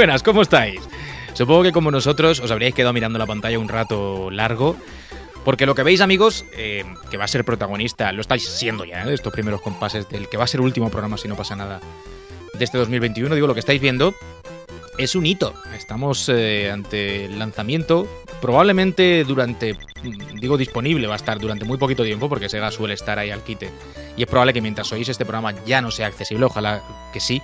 Buenas, ¿cómo estáis? Supongo que como nosotros os habríais quedado mirando la pantalla un rato largo. Porque lo que veis, amigos, eh, que va a ser protagonista, lo estáis siendo ya, ¿eh? estos primeros compases del que va a ser último programa si no pasa nada de este 2021. Digo, lo que estáis viendo es un hito. Estamos eh, ante el lanzamiento. Probablemente durante. Digo disponible, va a estar durante muy poquito tiempo, porque Sega suele estar ahí al quite. Y es probable que mientras oís este programa ya no sea accesible, ojalá que sí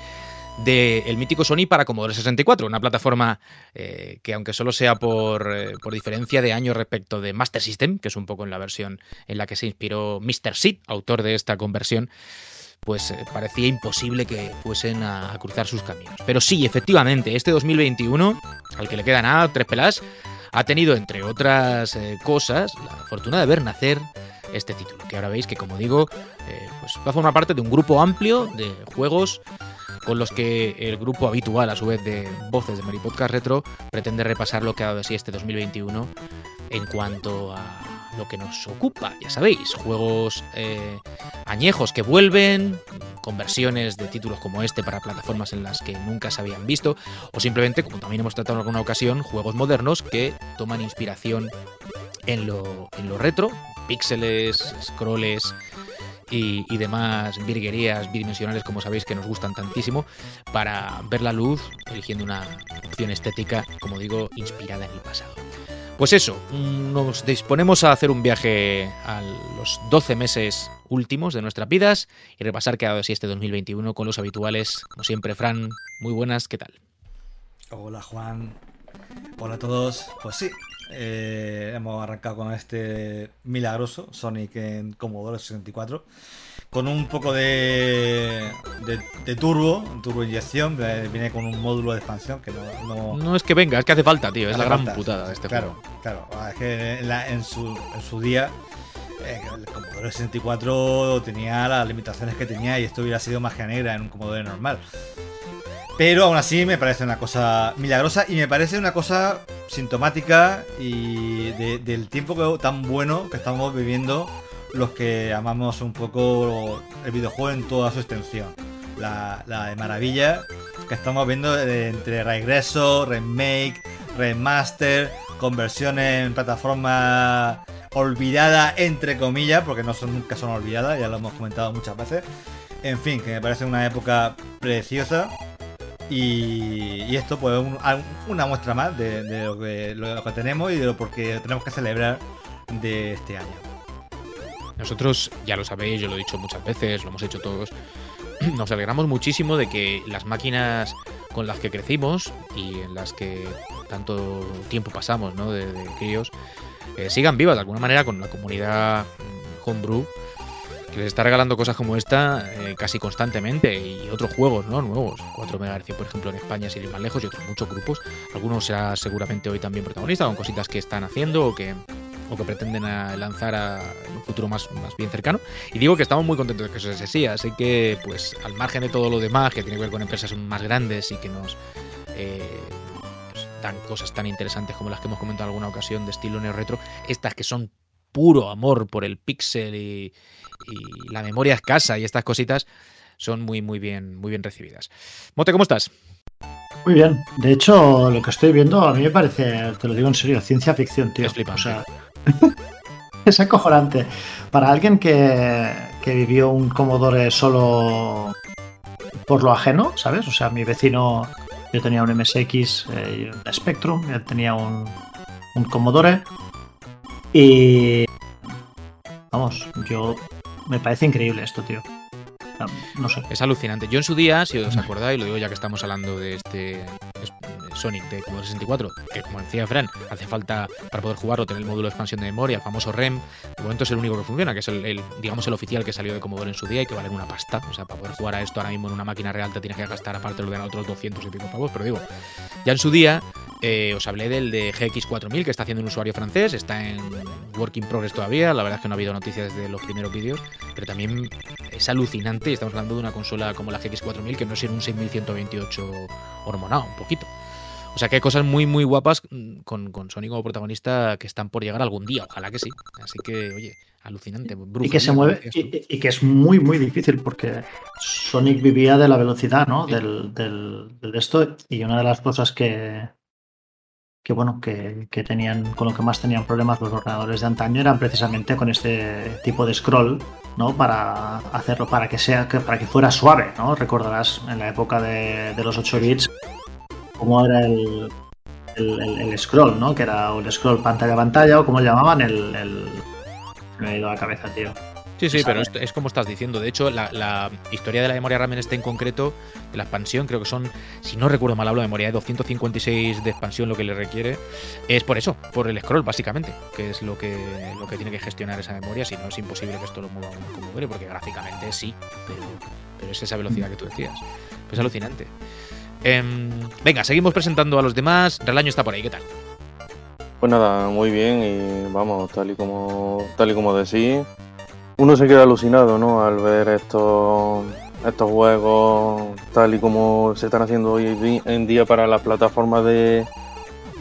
del el mítico Sony para Commodore 64, una plataforma eh, que aunque solo sea por, eh, diferencia de año respecto de Master System, que es un poco en la versión en la que se inspiró Mr. Sid, autor de esta conversión, pues eh, parecía imposible que fuesen a, a, cruzar sus caminos. Pero sí, efectivamente, este 2021, al que le queda nada, tres pelas, ha tenido, entre otras cosas, la fortuna de ver nacer este título, que ahora veis que, como digo, pues va a formar parte de un grupo amplio de juegos con los que el grupo habitual, a su vez, de voces de Mary Podcast Retro, pretende repasar lo que ha dado de este 2021 en cuanto a lo que nos ocupa, ya sabéis, juegos eh, añejos que vuelven, conversiones de títulos como este para plataformas en las que nunca se habían visto, o simplemente, como también hemos tratado en alguna ocasión, juegos modernos que toman inspiración en lo, en lo retro, píxeles, scrolls, y, demás virguerías bidimensionales, como sabéis, que nos gustan tantísimo, para ver la luz eligiendo una opción estética, como digo, inspirada en el pasado. Pues eso, nos disponemos a hacer un viaje a los 12 meses últimos de nuestras vidas y repasar dado así este 2021 con los habituales, como siempre, Fran. Muy buenas, ¿qué tal? Hola Juan, hola a todos. Pues sí, eh, hemos arrancado con este milagroso Sonic en Commodore 64 con un poco de, de, turbo, turbo inyección, viene con un módulo de expansión que no... No, es que venga, es que hace falta, tío, es la gran putada de este claro, juego. Claro, es que en, su, en su día eh, el Commodore 64 tenía las limitaciones que tenía y esto hubiera sido magia negra en un Commodore normal. Pero aún así me parece una cosa milagrosa y me parece una cosa sintomática y del tiempo tan bueno que estamos viviendo los que amamos un poco el videojuego en toda su extensión. La, de maravilla que estamos viendo entre regreso, remake, remaster, conversión en plataforma olvidada entre comillas, porque no son nunca son olvidadas, ya lo hemos comentado muchas veces. En fin, que me parece una época preciosa y, esto pues una muestra más de, lo, que, tenemos y de lo porque tenemos que celebrar de este año. Nosotros, ya lo sabéis, yo lo he dicho muchas veces, lo hemos hecho todos, nos alegramos muchísimo de que las máquinas con las que crecimos y en las que tanto tiempo pasamos, ¿no? De, críos, eh, sigan vivas de alguna manera con la comunidad mm, homebrew que les está regalando cosas como esta eh, casi constantemente y otros juegos ¿no? nuevos. 4 MHz, por ejemplo, en España, sin ir más lejos, y otros muchos grupos. Algunos será seguramente hoy también protagonista con cositas que están haciendo o que, o que pretenden lanzar a, un futuro más, más bien cercano. Y digo que estamos muy contentos de que eso sea así, así que, pues, al margen de todo lo demás que tiene que ver con empresas más grandes y que nos. Eh, pues, dan cosas tan interesantes como las que hemos comentado en alguna ocasión de estilo neo retro, estas que son puro amor por el pixel y, y la memoria escasa y estas cositas son muy, muy bien, muy bien recibidas. Mote, ¿cómo estás? Muy bien. De hecho, lo que estoy viendo a mí me parece, te lo digo en serio, ciencia ficción, tío. Es flipante. O sea, es acojonante. Para alguien que, que vivió un Commodore solo por lo ajeno, ¿sabes? O sea, mi vecino, yo tenía un MSX eh, un Spectrum, él tenía un, un Commodore. Y. Vamos, yo me parece increíble esto, tío. No sé. Es alucinante. Yo en su día, si os acordáis, lo digo ya que estamos hablando de este Sonic de Commodore 64, que como decía Fran, hace falta para poder jugarlo tener el módulo de expansión de memoria, el famoso REM. De momento es el único que funciona, que es el, digamos el oficial que salió de Commodore en su día y que vale una pasta. O sea, para poder jugar a esto ahora mismo en una máquina real te tienes que gastar aparte de otros 200 y pico pavos, pero digo, ya en su día eh, os hablé del de GX4000 que está haciendo un usuario francés, está en work in progress todavía, la verdad es que no ha habido noticias desde los primeros vídeos, pero también es alucinante, estamos hablando de una consola como la GX4000 que no es en un 6128 hormonado, un poquito. O sea que hay cosas muy, muy guapas mm, con, con Sonic como protagonista que están por llegar algún día. Ojalá que sí. Así que, oye, alucinante. Y que se mueve, y, y que es muy, muy difícil porque Sonic vivía de la velocidad, ¿no? Del, del, del de esto. Y una de las cosas que, que bueno, que, que tenían, con lo que más tenían problemas los ordenadores de antaño eran precisamente con este tipo de scroll, ¿no? Para hacerlo, para que sea, para que fuera suave, ¿no? Recordarás en la época de, de los 8 bits cómo era el, el, el- el scroll, ¿no? Que era el scroll pantalla a pantalla o como llamaban el, el... Me ha ido a la cabeza, tío. Sí, sí, pero es como estás diciendo. De hecho, la, la historia de la memoria RAM en este en concreto, de la expansión, creo que son, si no recuerdo mal, hablo de memoria de 256 de expansión lo que le requiere, es por eso, por el scroll, básicamente, que es lo que, lo que tiene que gestionar esa memoria. Si no, es imposible que esto lo mueva uno como quiere, porque gráficamente sí, pero, pero es esa velocidad que tú decías. Pues alucinante. Em, venga, seguimos presentando a los demás. Relaño está por ahí, ¿qué tal? Pues nada, muy bien y vamos, tal y como tal y como decís, uno se queda alucinado, ¿no? Al ver estos estos juegos tal y como se están haciendo hoy en día para las plataformas de,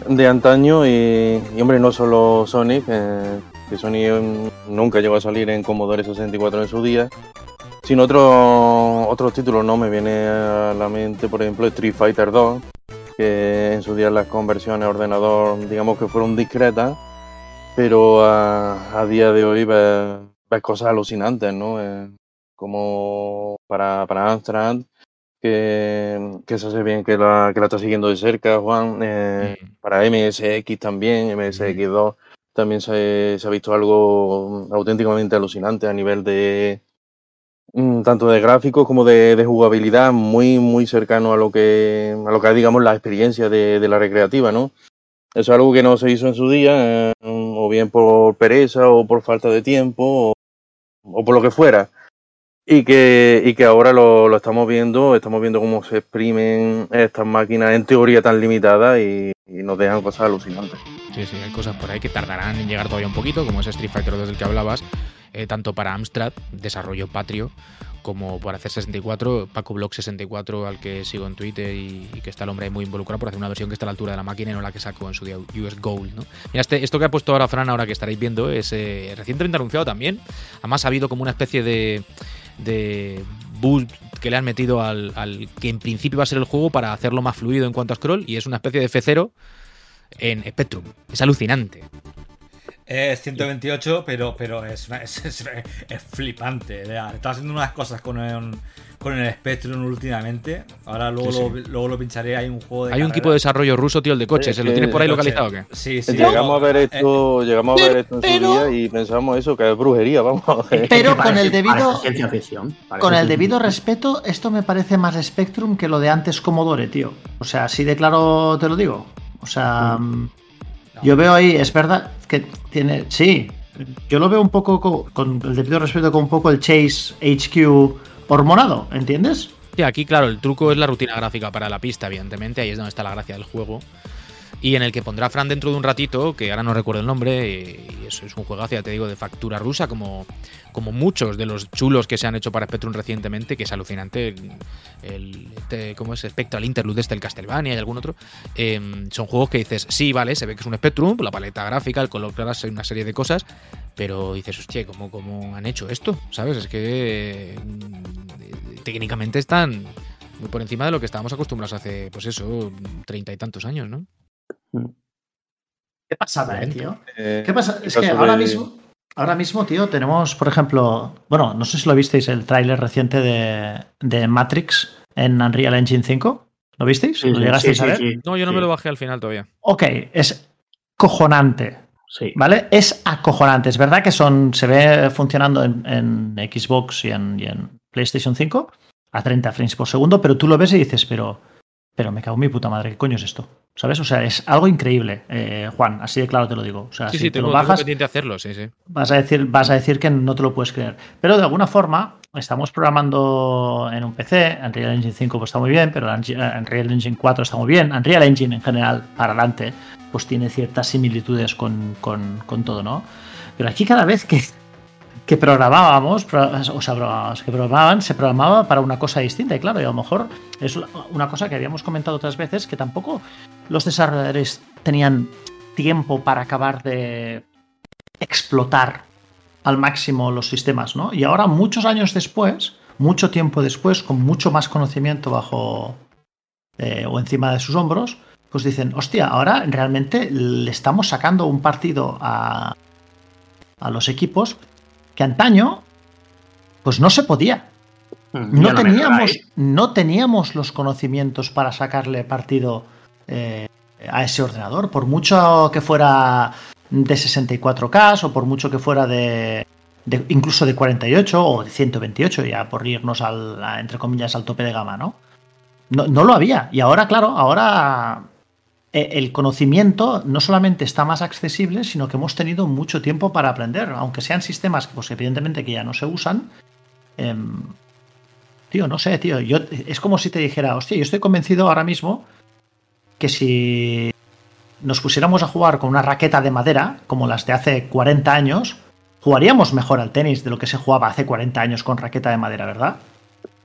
de antaño y, hombre, no solo Sonic, eh, que Sonic mm, nunca llegó a salir en Commodore 64 en su día, sino otros otros títulos, ¿no? Me viene a la mente, por ejemplo, Street Fighter 2, que en su día las conversiones a ordenador, digamos que fueron discretas, pero a, a día de hoy ves, ves cosas alucinantes, ¿no? Eh, como para, para Amstrad, que, que se hace bien que la, que la está siguiendo de cerca, Juan, eh, Mm. para MSX también, MSX2 también se, se ha visto algo auténticamente alucinante a nivel de mm, tanto de gráficos como de, jugabilidad, muy muy cercano a lo que a lo que digamos la experiencia de, la recreativa, ¿no? Eso es algo que no se hizo en su día, eh, o bien por pereza o por falta de tiempo o, por lo que fuera. Y que, y que ahora lo, lo estamos viendo, estamos viendo cómo se exprimen estas máquinas en teoría tan limitadas y, y nos dejan cosas alucinantes. Sí, sí, hay cosas por ahí que tardarán en llegar todavía un poquito, como ese Street Fighter 2 del que hablabas, eh, tanto para Amstrad, desarrollo patrio, como por hacer 64, Paco Block 64, al que sigo en Twitter y, que está el hombre ahí muy involucrado por hacer una versión que está a la altura de la máquina y no la que sacó en su US Gold, ¿no? Mira, este, esto que ha puesto ahora Fran, ahora que estaréis viendo, es eh, recientemente anunciado también. Además ha habido como una especie de, de boost que le han metido al, al que en principio va a ser el juego para hacerlo más fluido en cuanto a scroll y es una especie de F0 en Spectrum. Es alucinante. Es 128, pero, pero es, es, es- es flipante. vea. Está haciendo unas cosas con el, con el Spectrum últimamente. Ahora luego, Sí, Lo, luego lo pincharé. Hay un juego de. Hay un equipo de desarrollo ruso, tío, el de coches. Es ¿Se lo tienes por ahí localizado o qué? Sí, sí. llegamos no, a ver eh, esto, llegamos a ver esto en su día y pensamos eso, que es brujería, vamos. Pero con Parece- el debido, con el debido respeto, esto me parece más Spectrum que lo de antes Commodore, tío. O sea, así de claro te lo digo. O sea, mm, yo veo ahí, es verdad que tiene. Sí, yo lo veo un poco co- con, el debido respeto con un poco el Chase HQ hormonado, ¿entiendes? Sí, aquí, claro, el truco es la rutina gráfica para la pista, evidentemente. Ahí es donde está la gracia del juego. Y en el que pondrá Fran dentro de un ratito, que ahora no recuerdo el nombre, y eso es un juegazo, ya te digo, de factura rusa, como, como muchos de los chulos que se han hecho para Spectrum recientemente, que es alucinante. El, el- este, ¿Cómo es? Spectral Interlude, este, el Castlevania y algún otro. eh, son juegos que dices, sí, vale, se ve que es un Spectrum, la paleta gráfica, el color claro, una serie de cosas, pero dices, hostia, ¿cómo, ¿cómo han hecho esto? ¿Sabes? Es que mm, técnicamente están muy por encima de lo que estábamos acostumbrados hace, pues eso, treinta y tantos años, ¿no? Qué pasada, eh, tío. Eh, ¿Qué pasa? Es que ahora de- mismo, ahora mismo, tío, tenemos, por ejemplo, bueno, no sé si lo visteis, el tráiler reciente de, de Matrix en Unreal Engine 5. ¿Lo visteis? Sí, ¿Lo sí, llegasteis sí, a ver? sí, sí. No, yo no Sí, me lo bajé al final todavía. Ok, es cojonante, Sí. ¿vale? Es acojonante. Es verdad que son, se ve funcionando en, en Xbox y en, y en PlayStation 5 a 30 frames por segundo, pero tú lo ves y dices, pero, pero me cago en mi puta madre, ¿qué coño es esto? ¿Sabes? O sea, es algo increíble, eh, Juan, así de claro te lo digo. O sea, sí, si sí, te tengo, lo tengo bajas, pendiente hacerlo, sí, sí. vas a decir, vas a decir que no te lo puedes creer. Pero de alguna forma, estamos programando en un PC, Unreal Engine 5 pues está muy bien, pero Unreal Engine 4 está muy bien, Unreal Engine en general, para adelante, pues tiene ciertas similitudes con, con, con todo, ¿no? Pero aquí cada vez que, que programábamos, pro- o sea, que programaban, se programaba para una cosa distinta. Y claro, y a lo mejor es una cosa que habíamos comentado otras veces, que tampoco los desarrolladores tenían tiempo para acabar de explotar al máximo los sistemas, ¿no? Y ahora, muchos años después, mucho tiempo después, con mucho más conocimiento bajo eh, o encima de sus hombros, pues dicen, hostia, ahora realmente le estamos sacando un partido a, a los equipos que antaño, pues no se podía. Mm, No teníamos, no teníamos los conocimientos para sacarle partido eh, a ese ordenador, por mucho que fuera de 64K o por mucho que fuera de, de- incluso de 48 o de 128, ya por irnos al, a, entre comillas al tope de gama, ¿no? ¿no? no lo había. Y ahora, claro, ahora el conocimiento no solamente está más accesible, sino que hemos tenido mucho tiempo para aprender, aunque sean sistemas pues evidentemente que ya no se usan. em, tío, no sé, tío, yo es como si te dijera, hostia, yo estoy convencido ahora mismo que si nos pusiéramos a jugar con una raqueta de madera, como las de hace 40 años, jugaríamos mejor al tenis de lo que se jugaba hace 40 años con raqueta de madera, ¿verdad?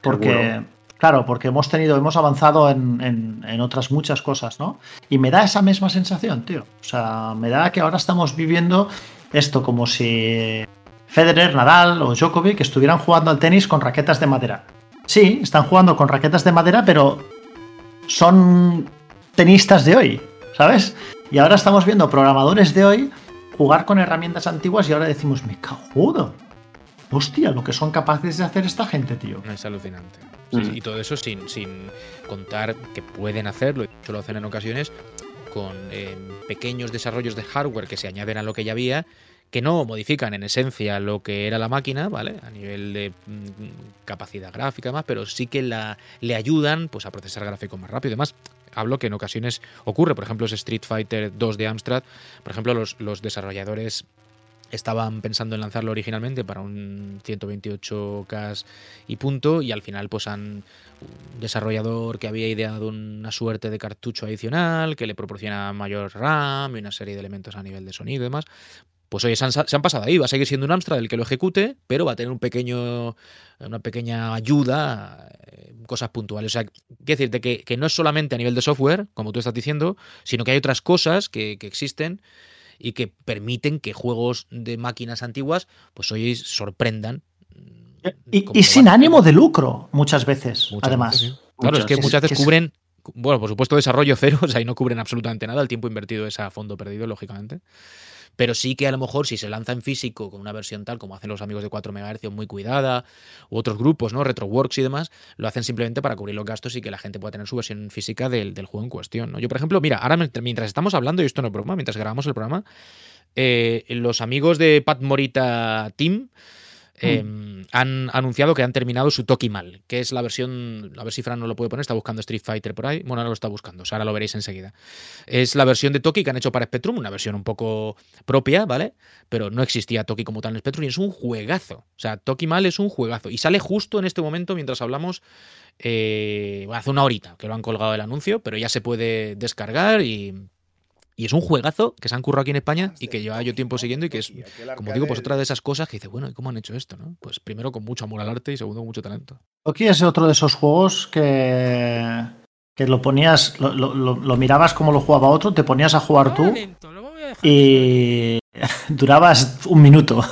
Porque. Claro, porque hemos tenido, hemos avanzado en, en- en otras muchas cosas, ¿no? Y me da esa misma sensación, tío. O sea, me da que ahora estamos viviendo esto como si Federer, Nadal o Djokovic estuvieran jugando al tenis con raquetas de madera. Sí, están jugando con raquetas de madera, pero son tenistas de hoy, ¿sabes? Y ahora estamos viendo programadores de hoy jugar con herramientas antiguas y ahora decimos, me cajudo. Hostia, lo que son capaces de hacer esta gente, tío. Es alucinante. Sí, y todo eso sin, sin contar que pueden hacerlo, y de hecho lo hacen en ocasiones, con eh, pequeños desarrollos de hardware que se añaden a lo que ya había, que no modifican en esencia lo que era la máquina, ¿vale? A nivel de mm, capacidad gráfica y demás, pero sí que la, le ayudan pues, a procesar gráficos más rápido. Además, hablo que en ocasiones ocurre, por ejemplo, ese Street Fighter 2 de Amstrad, por ejemplo, los, los desarrolladores estaban pensando en lanzarlo originalmente para un 128K y punto, y al final pues han un desarrollador que había ideado una suerte de cartucho adicional que le proporciona mayor RAM y una serie de elementos a nivel de sonido y demás. Pues oye, se han, se han pasado ahí, va a seguir siendo un Amstrad el que lo ejecute, pero va a tener un pequeño, una pequeña ayuda, eh, cosas puntuales. O sea, quiero decirte que, que no es solamente a nivel de software, como tú estás diciendo, sino que hay otras cosas que, que existen y que permiten que juegos de máquinas antiguas, pues hoy sorprendan. Y, como y sin ánimo de lucro, muchas veces, Muchas además. veces. Claro, es que Muchas- veces es- cubren, bueno, por supuesto, desarrollo cero, o sea, y no cubren absolutamente nada, el tiempo invertido es a fondo perdido, lógicamente. Pero sí que a lo mejor si se lanza en físico con una versión tal como hacen los amigos de 4 MHz muy cuidada, u otros grupos, ¿no? Retroworks y demás, lo hacen simplemente para cubrir los gastos y que la gente pueda tener su versión física del, del juego en cuestión, ¿no? Yo, por ejemplo, mira, ahora mientras estamos hablando, y esto no es broma, mientras grabamos el programa, eh, los amigos de Pat Morita Team eh, han anunciado que han terminado su Toki Mal, que es la versión, a ver si Fran no lo puede poner, está buscando Street Fighter por ahí, bueno, ahora lo está buscando, o sea, ahora lo veréis enseguida. Es la versión de Toki que han hecho para Spectrum, una versión un poco propia, ¿vale? Pero no existía Toki como tal en Spectrum y es un juegazo. O sea, Toki Mal es un juegazo y sale justo en este momento mientras hablamos, eh, hace una horita que lo han colgado el anuncio, pero ya se puede descargar y... Y es un juegazo que se han currado aquí en España y que lleva yo tiempo siguiendo y que es, como digo, pues otra de esas cosas que dice, bueno, ¿y cómo han hecho esto? no? Pues primero con mucho amor al arte y segundo con mucho talento. Toki es otro de esos juegos que, que lo ponías, lo, lo- lo- lo mirabas como lo jugaba otro, te ponías a jugar tú y durabas un minuto.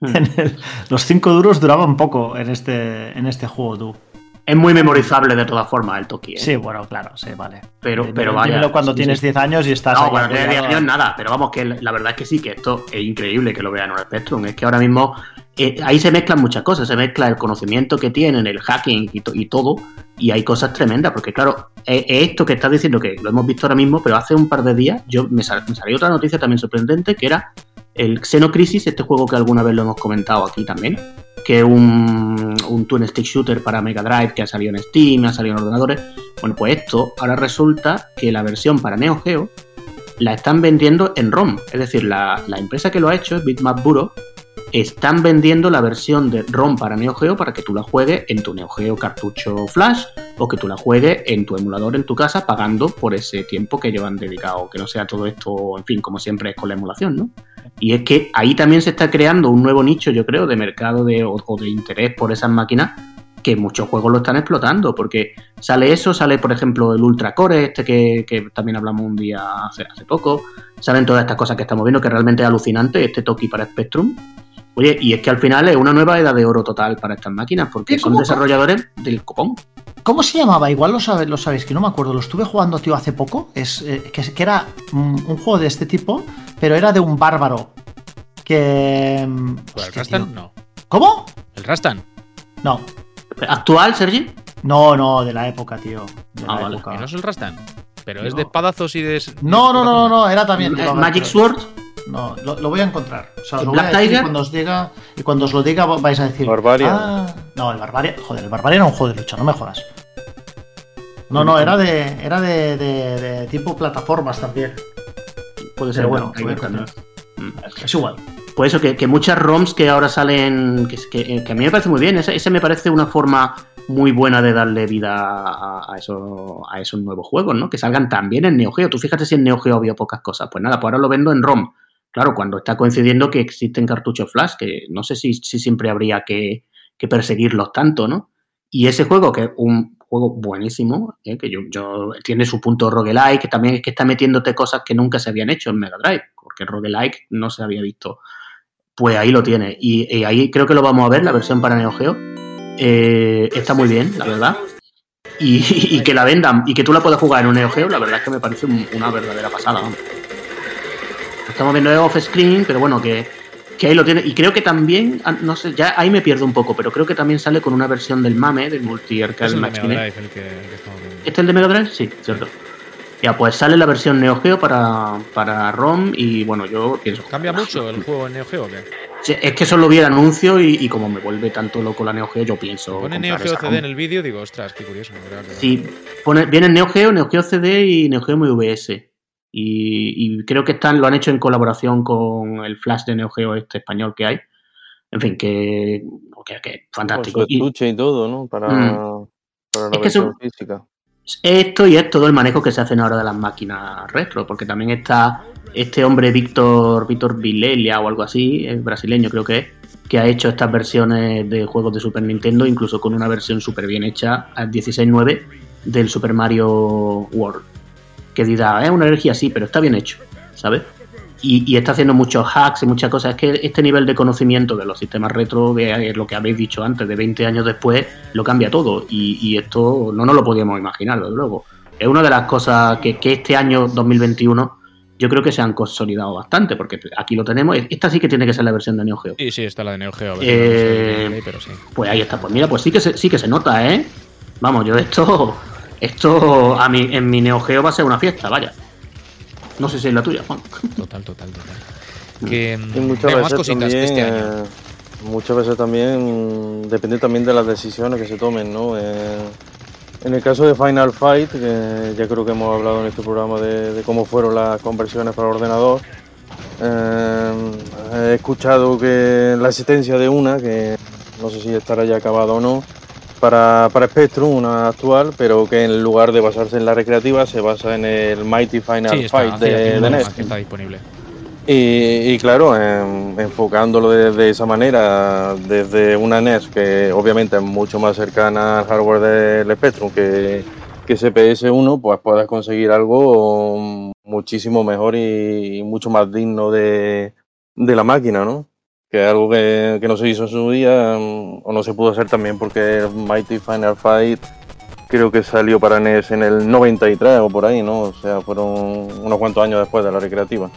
Hmm. En el- los cinco duros duraban poco en este, en este juego, tú. Es muy memorizable de todas formas el Toki, ¿eh? Sí, bueno, claro, sí, vale. Pero, Dímelo- pero vaya. dímelo cuando sí, tienes sí. 10 años y estás. No, cuando tienes 10 apoyado. años nada, pero vamos, que la verdad es que sí, que esto es increíble que lo vean en el Spectrum. Es que ahora mismo eh, ahí se mezclan muchas cosas, se mezcla el conocimiento que tienen, el hacking y, to- y todo, y hay cosas tremendas, porque claro, es, es esto que estás diciendo que lo hemos visto ahora mismo, pero hace un par de días yo me, sal- me salió otra noticia también sorprendente, que era el Xenocrisis, este juego que alguna vez lo hemos comentado aquí también, que es un, un twin stick shooter para Mega Drive que ha salido en Steam, ha salido en ordenadores. Bueno, pues esto ahora resulta que la versión para Neo Geo la están vendiendo en ROM. Es decir, la, la empresa que lo ha hecho Bitmap Bureau están vendiendo la versión de ROM para Neo Geo para que tú la juegues en tu Neo Geo cartucho flash o que tú la juegues en tu emulador en tu casa pagando por ese tiempo que ellos han dedicado, que no sea todo esto, en fin, como siempre es con la emulación, ¿no? Y es que ahí también se está creando un nuevo nicho, yo creo, de mercado de, o, o de interés por esas máquinas que muchos juegos lo están explotando, porque sale eso, sale por ejemplo el Ultra Core, este que, que también hablamos un día hace, hace, poco, salen todas estas cosas que estamos viendo, que realmente es alucinante, este Toki para Spectrum. Oye, y es que al final es una nueva edad de oro total para estas máquinas, porque son desarrolladores del copón. ¿Cómo se llamaba? Igual lo, sabe, lo sabéis, que no me acuerdo, lo estuve jugando, tío, hace poco, es eh, que, que, era un, un, juego de este tipo, pero era de un bárbaro. Que... ¿El Rastan? No. ¿Cómo? ¿El Rastan? No. ¿Actual, Sergi? No, no, de la época, tío. De Ah, la vale. época. ¿Y no es el Rastan? Pero es de espadazos y de. No, no, no, no, no, era también. Eh, ¿Magic Sword? No, lo, lo voy a encontrar. O sea, os ¿El lo voy a Black decir Tiger? cuando os diga. Y cuando os lo diga vais a decir. Barbarian. "Ah". No, el Barbarian. Joder, el Barbarian era un juego de lucha, no me jodas. No, no, era de. Era de, de, de tipo plataformas también. Puede ser Pero bueno, también. encontrar. Es igual. Pues eso, que, que muchas ROMs que ahora salen, que, que- que a mí me parece muy bien, ese, ese me parece una forma muy buena de darle vida a, a eso- a esos nuevos juegos, ¿no? Que salgan también en Neo Geo. Tú fíjate si en Neo Geo había pocas cosas. Pues nada, pues ahora lo vendo en ROM. Claro, cuando está coincidiendo que existen cartuchos flash, que no sé si, si siempre habría que, que perseguirlos tanto, ¿no? Y ese juego, que es un juego buenísimo, ¿eh? que yo, yo- tiene su punto roguelike, que también es que está metiéndote cosas que nunca se habían hecho en Mega Drive, porque roguelike no se había visto. Pues ahí lo tiene. Y, ahí creo que lo vamos a ver, la versión para Neo Geo. Eh, está muy bien, la verdad. Y, que la vendan y que tú la puedas jugar en un Neo Geo, la verdad es que me parece un- una verdadera pasada. Estamos viendo off screen, pero bueno, que, que ahí lo tiene. Y creo que también, ah, no sé, ya ahí me pierdo un poco, pero creo que también sale con una versión del MAME, del Multi Arcade Machine. ¿Este es el de Mega Drive? Sí, cierto. Ya, pues sale la versión Neo Geo para, para ROM y bueno, yo pienso. ¿Cambia mucho el juego en Neo Geo o qué? Sí, Es que solo vi el anuncio y, y como me vuelve tanto loco la Neo Geo, yo pienso. Pone Neo Geo CD ROM. en el vídeo digo, ostras, qué curioso. Sí, pone, viene Neo Geo, Neo Geo CD y Neo Geo MVS. Y, y creo que están, lo han hecho en colaboración con el Flash de Neo Geo este español que hay. En fin, que, que, que su fantástico. Y estuche y todo, ¿no? Para, Mm. para la Es eso- física. esto y es todo el manejo que se hacen ahora de las máquinas retro, porque también está este hombre Víctor Víctor Vilelia o algo así, es brasileño creo que es, que ha hecho estas versiones de juegos de Super Nintendo, incluso con una versión súper bien hecha al 16.9 del Super Mario World. Que dirá, es una energía sí, pero está bien hecho, ¿sabes? Y, y está haciendo muchos hacks y muchas cosas. Es que este nivel de conocimiento de los sistemas retro, de lo que habéis dicho antes, de 20 años después, lo cambia todo. Y, y esto no nos lo podíamos imaginar, desde luego. Es una de las cosas que, que este año 2021 yo creo que se han consolidado bastante, porque aquí lo tenemos. Esta sí que tiene que ser la versión de Neo Geo. Sí, sí, está la de Neo Geo. Eh, no sé pero sí. Pues ahí está. Pues mira, pues sí que se, sí que se nota, ¿eh? Vamos, yo esto, esto a mí, en mi Neo Geo va a ser una fiesta, vaya. No sé si es la tuya, Juan. Total, total, total. Que, Y mm, muchas más veces cositas también, este año. eh, muchas veces también mm, depende también de las decisiones que se tomen, ¿no? Eh, en el caso de Final Fight, que ya creo que hemos hablado en este programa de, de cómo fueron las conversiones para ordenador, eh, he escuchado que la existencia de una, que no sé si estará ya acabada o no, para, para Spectrum, una actual, pero que en lugar de basarse en la recreativa se basa en el Mighty Final Sí, está, Fight de, NES. que está disponible. Y, y claro, enfocándolo de, de esa manera, desde una NES que obviamente es mucho más cercana al hardware del Spectrum que, que CPS1, pues puedes conseguir algo muchísimo mejor y, mucho más digno de, de la máquina, ¿no? Que es algo que, que no se hizo en su día em, o no se pudo hacer también porque Mighty Final Fight creo que salió para NES en el 93 o por ahí, ¿no? O sea, fueron unos cuantos años después de la recreativa.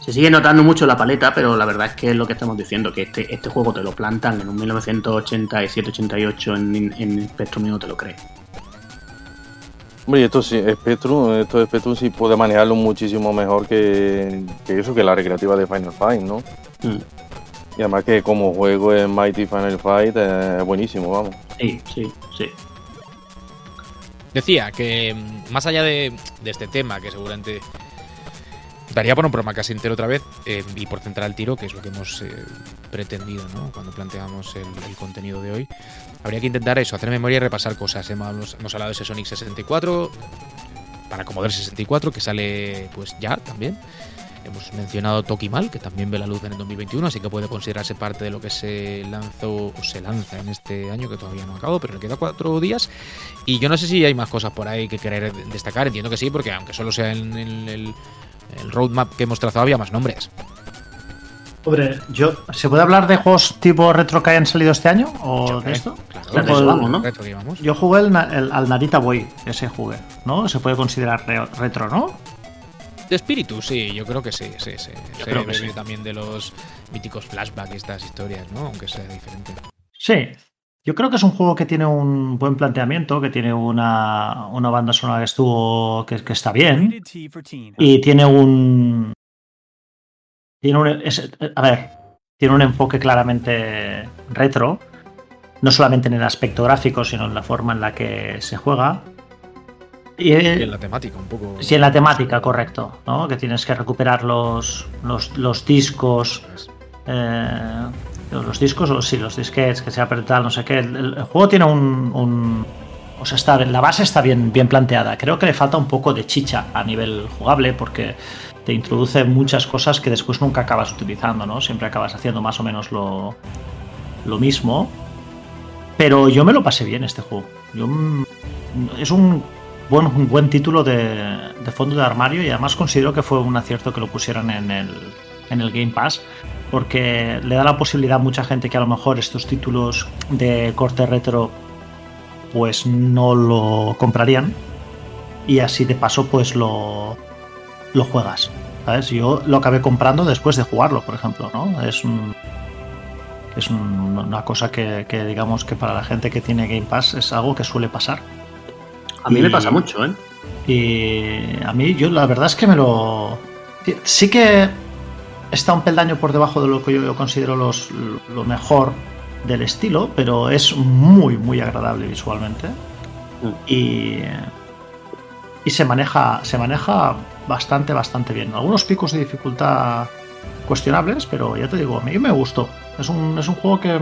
Se sigue notando mucho la paleta, pero la verdad es que es lo que estamos diciendo, que este, este juego te lo plantan en un 1987-88 en, en Spectrum y no te lo crees. Hombre, y esto sí, Spectrum, esto de Spectrum sí puede manejarlo muchísimo mejor que, que eso, que la recreativa de Final Fight, ¿no? Mm. Y además que como juego en Mighty Final Fight eh, es buenísimo, vamos. Sí, sí, sí. Decía que mm, más allá de, de este tema, que seguramente daría por un programa casi entero otra vez eh, y por centrar el tiro, que es lo que hemos eh, pretendido ¿no? cuando planteamos el, contenido de hoy. Habría que intentar eso, hacer memoria y repasar cosas. Hemos, hemos hablado de ese Sonic 64 para Commodore 64 que sale pues ya también. Hemos mencionado Tokimal, que también ve la luz en el 2021, así que puede considerarse parte de lo que se lanzó o se lanza en este año, que todavía no ha acabado, pero le queda cuatro días. Y yo no sé si hay más cosas por ahí que querer destacar, entiendo que sí, porque aunque solo sea en el, el, roadmap que hemos trazado, había más nombres. Hombre, yo, ¿se puede hablar de juegos tipo retro que hayan salido este año? ¿O Yo, de esto? Claro, Claro, vamos, ¿no? retro que íbamos. Yo jugué el, el- al Narita Boy, ese jugué, ¿no? Se puede considerar re- retro, ¿no? De espíritu, sí, yo creo que sí, sí, sí. Yo Se creo que sí. también de los míticos flashbacks y estas historias, ¿no? Aunque sea diferente. Sí. Yo creo que es un juego que tiene un buen planteamiento, que tiene una, una banda sonora que estuvo. que, que está bien. Y tiene un. Tiene un. es- a ver, tiene un enfoque claramente retro. No solamente en el aspecto gráfico, sino en la forma en la que se juega. Y, Y en la temática, un poco. Sí, en la temática, correcto, ¿no? Que tienes que recuperar los, los, los discos, eh, los discos, o sí, los disquets, que sea tal, no sé qué. El, el juego tiene un, un- o sea, está, la base está bien, bien planteada. Creo que le falta un poco de chicha a nivel jugable, porque te introduce muchas cosas que después nunca acabas utilizando, ¿no? Siempre acabas haciendo más o menos lo, lo mismo. Pero yo me lo pasé bien este juego. Yo, mm, es un buen, un buen título de, de fondo de armario y además considero que fue un acierto que lo pusieran en el, en el Game Pass porque le da la posibilidad a mucha gente que a lo mejor estos títulos de corte retro pues no lo comprarían y así de paso pues lo, lo juegas. ¿sabes? Yo lo acabé comprando después de jugarlo, por ejemplo, ¿no? Es un, es un- una cosa que, que digamos que para la gente que tiene Game Pass es algo que suele pasar. A mí Y- me pasa mucho, ¿eh? Y a mí, yo la verdad es que me lo. Sí que está un peldaño por debajo de lo que yo considero los, lo mejor del estilo, pero es muy, muy agradable visualmente. Y. Y se maneja, se maneja bastante, bastante bien. Algunos picos de dificultad cuestionables, pero ya te digo, a mí me gustó. Es un, es un juego que,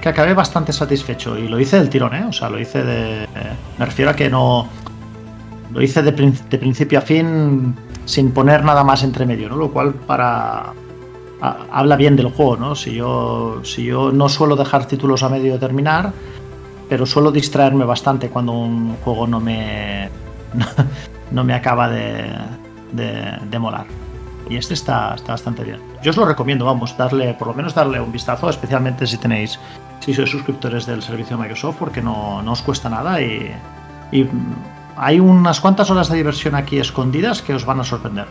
que acabé bastante satisfecho y lo hice del tirón, ¿eh? O sea, lo hice de. Me refiero a que no. Lo hice de, de principio a fin sin poner nada más entre medio, ¿no? Lo cual para. Habla bien del juego, ¿no? Si yo, si yo no suelo dejar títulos a medio de terminar, pero suelo distraerme bastante cuando un juego no me. no me acaba de, de, de molar. Y este está, está bastante bien. Yo os lo recomiendo, vamos, darle, por lo menos darle un vistazo, especialmente si tenéis, si sois suscriptores del servicio de Microsoft, porque no, no os cuesta nada y, hay unas cuantas horas de diversión aquí escondidas que os van a sorprender.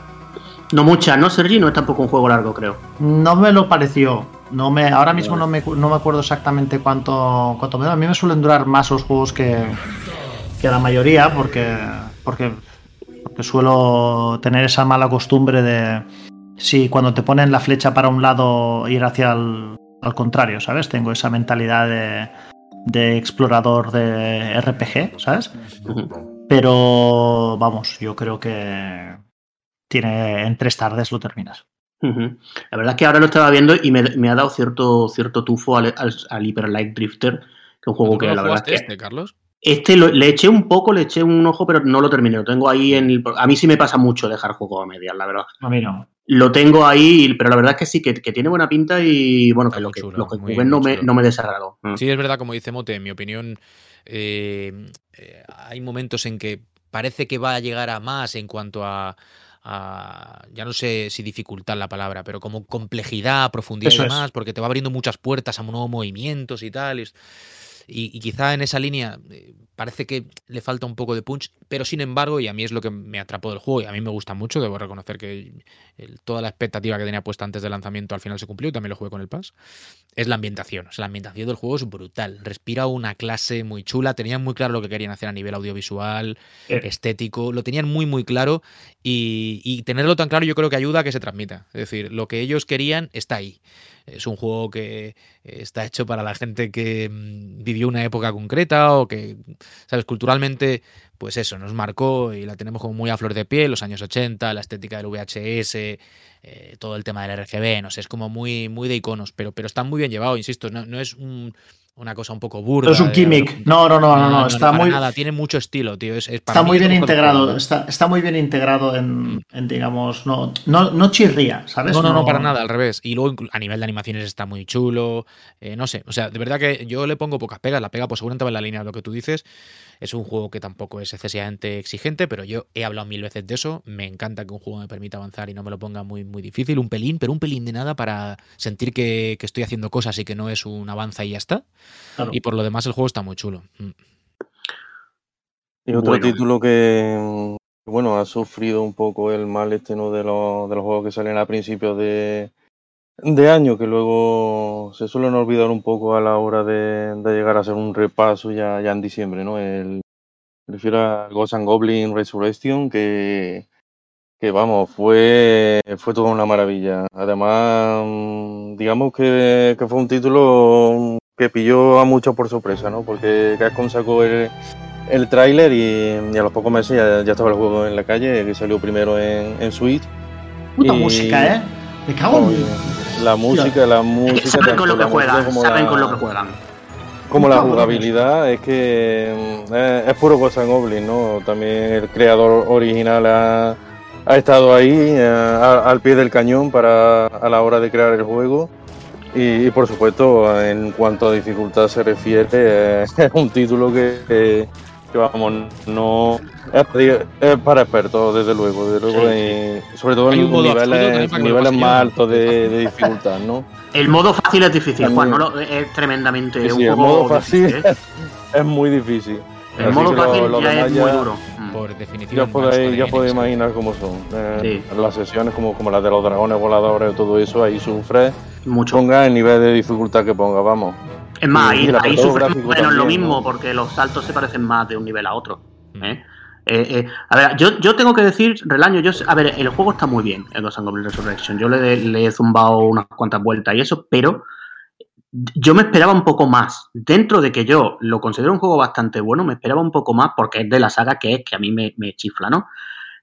No muchas, ¿no, Sergi? No es tampoco un juego largo, creo. No me lo pareció. No me, ahora mismo no me, no me acuerdo exactamente cuánto, cuánto me da. A mí me suelen durar más los juegos que, que la mayoría, porque, porque, porque suelo tener esa mala costumbre de si cuando te ponen la flecha para un lado ir hacia el al contrario, ¿sabes? Tengo esa mentalidad de, de explorador de RPG, ¿sabes? Pero vamos, yo creo que tiene en tres tardes lo terminas. La verdad es que ahora lo estaba viendo y me, me ha dado cierto, cierto tufo al, al, al Hyper Light Drifter, que es un juego ¿Nunca que la verdad es que este, Carlos? este lo- le eché un poco, le eché un ojo, pero no lo terminé. Lo tengo ahí en el, a mí sí me pasa mucho dejar juego a medias, la verdad. A mí no. Lo tengo ahí, pero la verdad es que sí, que, que tiene buena pinta y bueno, que lo que, lo que jugué no me, no me desagradó. Mm. Sí, es verdad, como dice Mote, en mi opinión, eh, eh, hay momentos en que parece que va a llegar a más en cuanto a, a- ya no sé si dificultad la palabra, pero como complejidad, profundidad Eso y es. demás, porque te va abriendo muchas puertas a nuevos movimientos y tal. y, y quizá en esa línea eh, parece que le falta un poco de punch, pero sin embargo, y a mí es lo que me atrapó del juego, y a mí me gusta mucho, debo reconocer que toda la expectativa que tenía puesta antes del lanzamiento al final se cumplió y también lo jugué con el Pass es la ambientación. O sea, la ambientación del juego es brutal. Respira una clase muy chula. Tenían muy claro lo que querían hacer a nivel audiovisual, Eh. estético. Lo tenían muy, muy claro. Y, y tenerlo tan claro yo creo que ayuda a que se transmita. Es decir, lo que ellos querían está ahí. Es un juego que está hecho para la gente que mm, vivió una época concreta o que, ¿sabes? Culturalmente, pues eso, nos marcó y la tenemos como muy a flor de piel, los años 80, la estética del VHS, eh, todo el tema del RGB, no sé, es como muy, muy de iconos, pero, pero está muy bien llevado, insisto, no, no es un una cosa un poco burda. Es un gimmick. No, no, no, no, no, está muy. Nada, tiene mucho estilo, tío. Es, está muy bien integrado. Está, está, muy bien integrado en, en digamos, no, no, no, chirría, ¿sabes? No, no, no, para nada, al revés. Y luego a nivel de animaciones está muy chulo. Eh, no sé, o sea, de verdad que yo le pongo pocas pegas. La pega, pues seguramente va en la línea de lo que tú dices. Es un juego que tampoco es excesivamente exigente, pero yo he hablado mil veces de eso. Me encanta que un juego me permita avanzar y no me lo ponga muy, muy difícil. Un pelín, pero un pelín de nada para sentir que, que estoy haciendo cosas y que no es un avanza y ya está. Claro. Y por lo demás el juego está muy chulo. Mm. Y otro bueno. título que, bueno, ha sufrido un poco el mal este ¿no? de, los, de los juegos que salen a principios de, de año, que luego se suelen olvidar un poco a la hora de, de llegar a hacer un repaso ya, ya en diciembre, ¿no? El, me refiero a Ghost and Goblin Resurrection, que, que vamos, fue, fue toda una maravilla. Además, mm, digamos que, que fue un título que pilló a muchos por sorpresa, ¿no? Porque Capcom sacó el, el tráiler y, y, a los pocos meses ya, ya, estaba el juego en la calle, que salió primero en, en Switch. Puta y, música, ¿eh? Me cago en... La música, la música... Saben con lo que juegan, saben la, con lo que juegan. Como la jugabilidad, es que es, eh, es puro Ghost Goblin, ¿no? También el creador original ha, ha estado ahí eh, al pie del cañón para a la hora de crear el juego y, y, por supuesto, en cuanto a dificultad se refiere, eh, es un título que, que, que vamos, no es, es, para expertos, desde luego, desde luego, sí. y sobre todo en niveles, niveles más altos de, de, dificultad, ¿no? El modo fácil es difícil, Juan, no lo, es tremendamente sí, sí, un el modo fácil difícil, ¿eh? es muy difícil. El modo fácil lo, ya es muy duro. Por definición. Ya podéis, ya podéis imaginar cómo son. Eh, sí. Las sesiones como, como las de los dragones voladores y todo eso, ahí sufre. Mucho. Ponga el nivel de dificultad que ponga, vamos. Es más, ahí, ahí sufre menos lo mismo, ¿no? porque los saltos se parecen más de un nivel a otro. ¿eh? Eh, eh, a ver, yo, yo tengo que decir, Relaño, yo, a ver, el juego está muy bien, el Ghost Goblin Resurrection. Yo le, le, he zumbado unas cuantas vueltas y eso, pero yo me esperaba un poco más. Dentro de que yo lo considero un juego bastante bueno, me esperaba un poco más porque es de la saga que es, que a mí me, chifla, ¿no?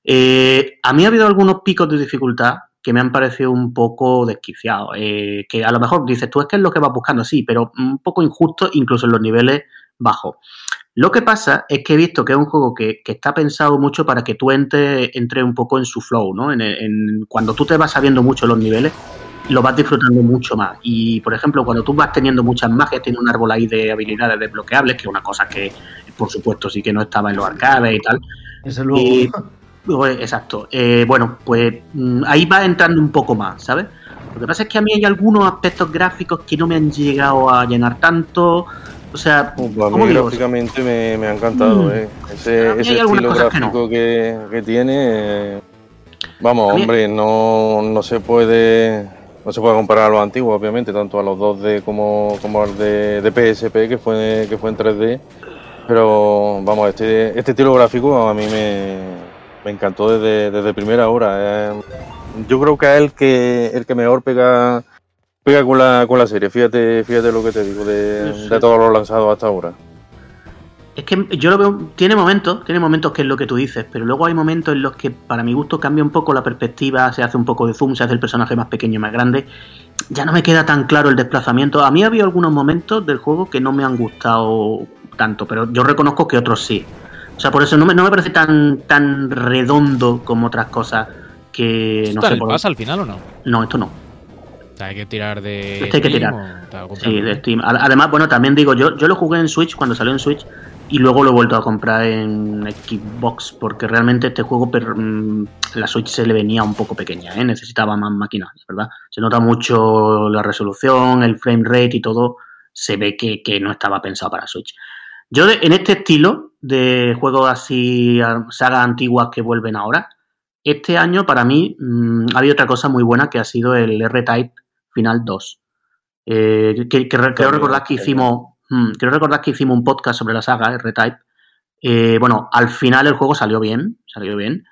Eh, a mí ha habido algunos picos de dificultad que me han parecido un poco desquiciados. Eh, que a lo mejor dices, tú es que es lo que vas buscando, sí, pero un poco injusto incluso en los niveles bajos. Lo que pasa es que he visto que es un juego que, está pensado mucho para que tú entres entre un poco en su flow, ¿no? En, cuando tú te vas sabiendo mucho los niveles, lo vas disfrutando mucho más. Y, por ejemplo, cuando tú vas teniendo muchas magias, tiene un árbol ahí de habilidades desbloqueables, que es una cosa que, por supuesto, sí que no estaba en los arcades y tal. Luego. Y, exacto. Eh, bueno, pues mm, ahí va entrando un poco más, ¿sabes? Lo que pasa es que a mí hay algunos aspectos gráficos que no me han llegado a llenar tanto. O sea, pues a mí gráficamente me, me, ha encantado, mm. ¿eh? Ese, ese estilo gráfico que, no. que, que, tiene. Eh, vamos, hombre, no, no se puede no se puede comparar a los antiguos, obviamente, tanto a los 2D como, como al de, de, PSP, que fue, que fue en 3D. Pero vamos, este, este estilo gráfico a mí me, me encantó desde, desde primera hora. Eh, yo creo que es el que, el que mejor pega, pega con, la, con la serie. Fíjate, fíjate lo que te digo de, sí. de todos los lanzados hasta ahora. Es que yo lo veo, tiene momentos, tiene momentos que es lo que tú dices, pero luego hay momentos en los que para mi gusto cambia un poco la perspectiva, se hace un poco de zoom, se hace el personaje más pequeño y más grande. Ya no me queda tan claro el desplazamiento. A mí había algunos momentos del juego que no me han gustado tanto, pero yo reconozco que otros sí. O sea, por eso no me, no me parece tan, tan redondo como otras cosas que ¿Esto no sé. Por... pasa al final o no? No, esto no. O sea, hay que tirar de. Este hay que tirar. Sí, de Steam. Además, bueno, también digo, yo, yo lo jugué en Switch cuando salió en Switch y luego lo he vuelto a comprar en Xbox porque realmente este juego per, mm, la Switch se le venía un poco pequeña, ¿eh? necesitaba más máquinas, ¿verdad? Se nota mucho la resolución, el frame rate y todo, se ve que, que no estaba pensado para Switch. Yo de, en este estilo de juegos así, sagas antiguas que vuelven ahora, este año para mí mmm, ha habido otra cosa muy buena que ha sido el R-Type Final 2. Eh, que, que, creo recordar que hicimos Hmm, quiero recordar que hicimos un podcast sobre la saga R-Type. Eh, bueno, al final el juego salió bien, salió bien.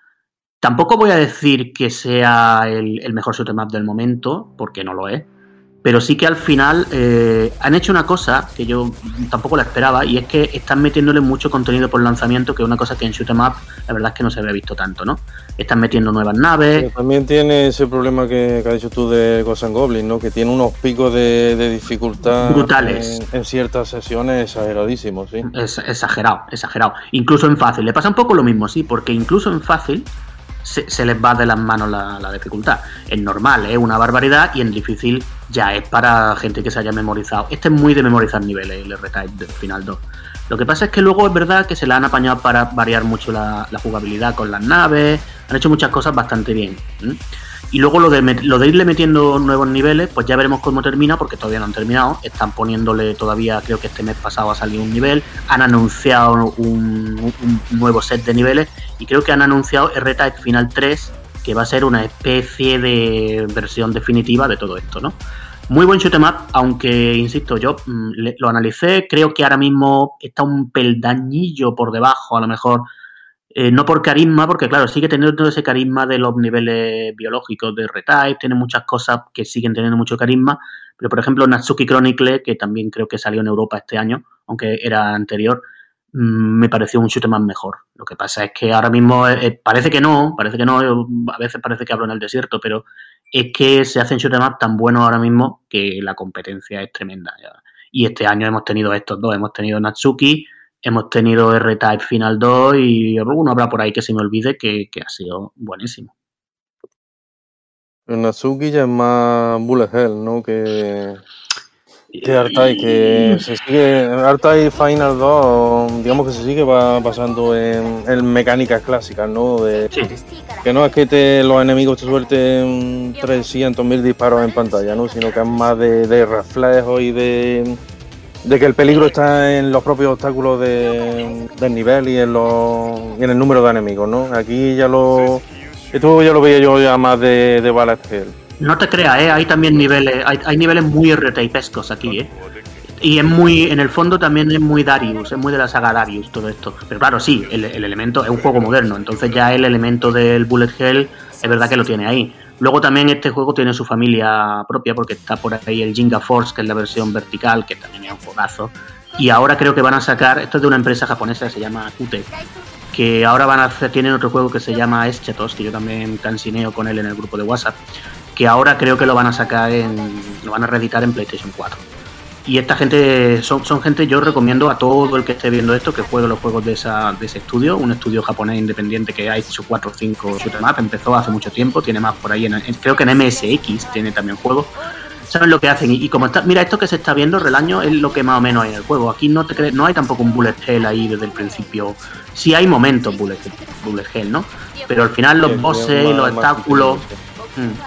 Tampoco voy a decir que sea el, el mejor shoot'em up del momento, porque no lo es. Pero sí que al final eh, han hecho una cosa que yo tampoco la esperaba y es que están metiéndole mucho contenido por lanzamiento, que es una cosa que en Shoot 'em Up la verdad es que no se había visto tanto, ¿no? Están metiendo nuevas naves. Sí, también tiene ese problema que, que has dicho tú de Ghosts and Goblins, ¿no? Que tiene unos picos de, de dificultad Brutales. En, en ciertas sesiones exageradísimos, sí. Es exagerado, exagerado. Incluso en fácil. Le pasa un poco lo mismo, sí, porque incluso en fácil se, les va de las manos la, dificultad. En normal es una barbaridad y en difícil ya es para gente que se haya memorizado. Este es muy de memorizar niveles, el R-Type del Final 2. Lo que pasa es que luego es verdad que se la han apañado para variar mucho la, jugabilidad con las naves, han hecho muchas cosas bastante bien. Y luego lo de, lo de irle metiendo nuevos niveles, pues ya veremos cómo termina, porque todavía no han terminado. Están poniéndole todavía, creo que este mes pasado ha salido un nivel. Han anunciado un, nuevo set de niveles. Y creo que han anunciado R-Type Final 3, que va a ser una especie de versión definitiva de todo esto, ¿no? Muy buen shoot 'em up, aunque, insisto, yo mm, lo analicé, creo que ahora mismo está un peldañillo por debajo, a lo mejor, eh, no por carisma, porque claro, sigue teniendo todo ese carisma de los niveles biológicos de R-Type, tiene muchas cosas que siguen teniendo mucho carisma, pero por ejemplo Natsuki Chronicle, que también creo que salió en Europa este año, aunque era anterior, mm, me pareció un shoot más mejor. Lo que pasa es que ahora mismo eh, eh, parece que no, parece que no, a veces parece que hablo en el desierto, pero es que se hacen shoot up tan buenos ahora mismo que la competencia es tremenda. Y este año hemos tenido estos dos, hemos tenido Natsuki, hemos tenido R-Type Final 2 y alguno habrá por ahí que se me olvide que, que ha sido buenísimo. El Natsuki ya es más Bullet Hell, ¿no? Que, que Artai, que se sigue. Artai Final 2, digamos que se sigue ba- basando en, en mecánicas clásicas, ¿no? De, Sí. que no es que te, los enemigos te suelten 300.000 disparos en pantalla, ¿no? Sino que es más de, de reflejo y de, de que el peligro está en los propios obstáculos de- del nivel y en, los, y en el número de enemigos, ¿no? Aquí ya lo. Esto ya lo veía yo ya más de, de Ballet Hell. No te creas, ¿eh? hay también niveles, hay, hay niveles muy R-Typescos aquí, ¿eh? Y es muy, en el fondo también es muy Darius, es muy de la saga Darius todo esto. Pero claro, sí, el, el elemento es un juego moderno, entonces ya el elemento del Bullet Hell es verdad que lo tiene ahí. Luego también este juego tiene su familia propia porque está por ahí el Jinga Force, que es la versión vertical, que también es un juegazo. Y ahora creo que van a sacar, esto es de una empresa japonesa que se llama Qt, que ahora van a hacer, tienen otro juego que se llama Eschatos, que yo también cansineo con él en el grupo de WhatsApp, que ahora creo que lo van a sacar en, lo van a reeditar en PlayStation 4. Y esta gente, son, son gente, yo recomiendo a todo el que esté viendo esto que juegue los juegos de, esa, de ese estudio, un estudio japonés independiente que ha hecho 4 o 5 shoot 'em up, empezó hace mucho tiempo, tiene más por ahí, en, en- creo que en MSX tiene también juegos. Saben lo que hacen y, y como está, mira, esto que se está viendo, Relaño, es lo que más o menos hay en el juego. Aquí no te crees, no hay tampoco un bullet hell ahí desde el principio. Sí hay momentos bullet, bullet hell, ¿no? Pero al final los bosses los obstáculos, difícil,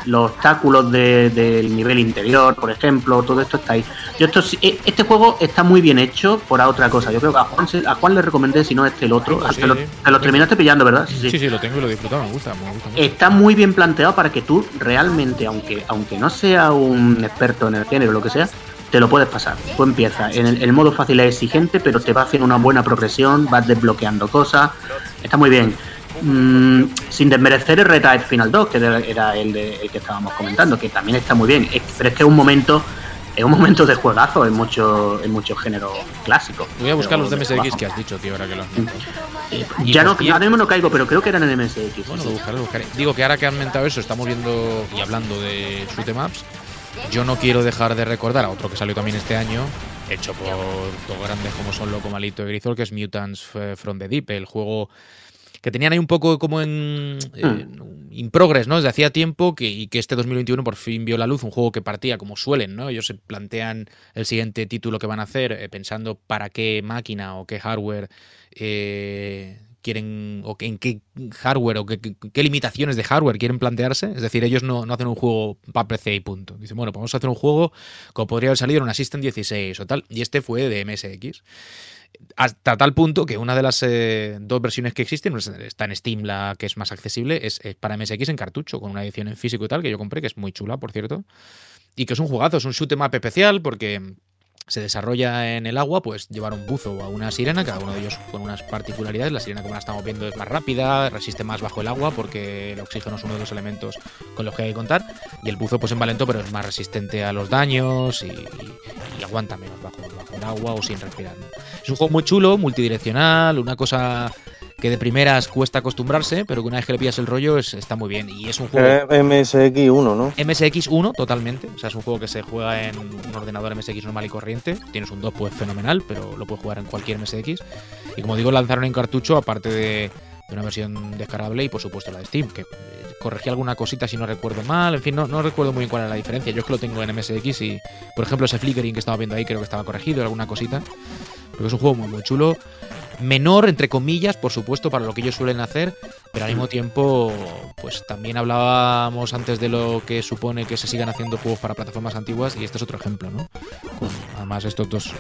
los obstáculos de- del nivel interior, por ejemplo, todo esto está ahí. Yo esto, sí- eh, este juego está muy bien hecho por otra cosa. Yo creo que a Juan, a Juan le recomendé, si no este el otro. Sí, te, lo, sí. te lo terminaste pillando, ¿verdad? Sí, sí, lo tengo y lo he disfrutado, me gusta, me gusta mucho. Está muy bien planteado para que tú realmente, aunque, aunque no sea un experto en el género o lo que sea, te lo puedes pasar. Tú empiezas. En el, el modo fácil es exigente, pero te va haciendo una buena progresión, vas desbloqueando cosas. Está muy bien. Mm, sin desmerecer el Red Final 2, que era- el, de- el que estábamos comentando, que también está muy bien. Pero es que es un momento. Es un momento de juegazo en muchos en muchos géneros clásicos. Voy a buscar los de MSX que has dicho, tío, ahora que lo has mentado. Eh, ya no, ahora mismo no caigo, pero creo que eran en MSX. Bueno, lo buscaré, lo buscaré. Digo que ahora que han mentado eso, estamos viendo y hablando de shoot 'em ups. Yo no quiero dejar de recordar a otro que salió también este año, hecho por dos grandes como son Loco Malito y Grisol, que es Mutants from the Deep, el juego que tenían ahí un poco como en eh, in progress, ¿no? Desde hacía tiempo que, y que este 2021 por fin vio la luz, un juego que partía como suelen, ¿no? Ellos se plantean el siguiente título que van a hacer eh, pensando para qué máquina o qué hardware eh, quieren o que- en qué hardware o qué, limitaciones de hardware quieren plantearse. Es decir, ellos no, no hacen un juego para PC y punto. Dicen, bueno, pues vamos a hacer un juego como podría haber salido en una System 16 o tal. Y este fue de MSX. Hasta tal punto que una de las eh, dos versiones que existen, pues, está en Steam, la que es más accesible, es, para MSX en cartucho, con una edición en físico y tal, que yo compré, que es muy chula, por cierto. Y que es un jugazo, es un shoot 'em especial, porque se desarrolla en el agua, pues llevar un buzo o a una sirena, cada uno de ellos con unas particularidades. La sirena, como la estamos viendo, es más rápida, resiste más bajo el agua porque el oxígeno es uno de los elementos con los que hay que contar. Y el buzo, pues en valento, pero es más resistente a los daños y, y- aguanta menos bajo, bajo el agua o sin respirar. Es un juego muy chulo, multidireccional, una cosa que de primeras cuesta acostumbrarse, pero que una vez que le pillas el rollo es- está muy bien. Y es un juego... Es MSX1, ¿no? MSX1 totalmente, o sea, es un juego que se juega en un ordenador MSX normal y corriente. Tienes un 2 pues fenomenal, pero lo puedes jugar en cualquier MSX. Y como digo, lanzaron en cartucho, aparte de, una versión descargable y por supuesto la de Steam, que eh, corregía alguna cosita si no recuerdo mal. En fin, no, no recuerdo muy bien cuál era la diferencia. Yo es que lo tengo en MSX y, por ejemplo, ese flickering que estaba viendo ahí creo que estaba corregido, alguna cosita. Porque es un juego muy, muy chulo. Menor, entre comillas, por supuesto, para lo que ellos suelen hacer, pero al mismo tiempo, pues también hablábamos antes de lo que supone que se sigan haciendo juegos para plataformas antiguas, y este es otro ejemplo, ¿no? Con además estos dos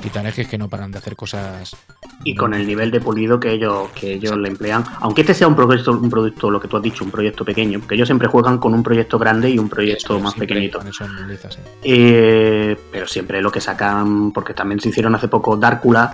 titanejes que no paran de hacer cosas. Y con el nivel de pulido que ellos, que ellos le emplean, aunque este sea un proyecto, un producto, lo que tú has dicho, un proyecto pequeño, porque ellos siempre juegan con un proyecto grande y un proyecto más pequeñito. liza, sí. Eh, pero siempre lo que sacan, porque también se hicieron hace poco Dárcula,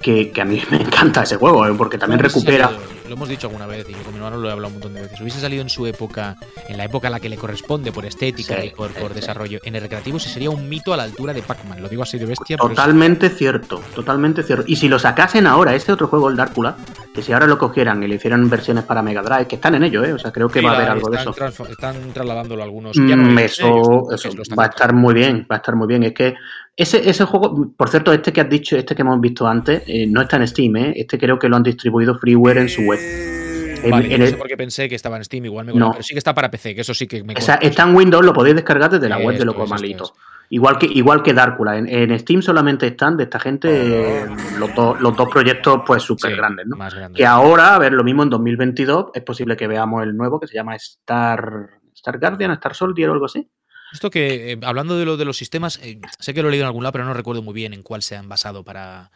que, que a mí me encanta ese juego, eh, porque también recupera. lo hemos dicho alguna vez y yo con mi hermano lo he hablado un montón de veces. Hubiese salido en su época, en la época a la que le corresponde por estética Sí, y por, por sí. desarrollo, en el recreativo, sí sería un mito a la altura de Pac-Man. Lo digo así de bestia. pero es- Totalmente cierto, totalmente cierto. Y si lo sacasen ahora, este otro juego, el Dárcula, que si ahora lo cogieran y le hicieran versiones para Mega Drive, que están en ello, ¿eh? O sea, creo que va a haber algo de eso. Están trasladándolo algunos. Mm, ya no hay eso ellos, que eso lo están va a estar muy bien, va a estar muy bien. Es que ese, ese juego, por cierto, este que has dicho, este que hemos visto antes, eh, no está en Steam, ¿eh? Este creo que lo han distribuido freeware en su web. En- Vale, en no el- sé por qué pensé que estaba en Steam, igual me No. pero sí que está para PC, que eso sí que me o sea, está en Windows, lo podéis descargar desde la web de Loco Malito. es. Igual que, igual que Dárcula. En, en Steam solamente están de esta gente eh, los, dos- los dos proyectos pues súper Sí, grandes, ¿no? Más. Que ahora, a ver, lo mismo en 2022, es posible que veamos el nuevo que se llama Star, Star Guardian, Star Soldier o algo así. Esto que, eh, hablando de lo de los sistemas, eh, sé que lo he leído en algún lado, pero no recuerdo muy bien en cuál se han basado para,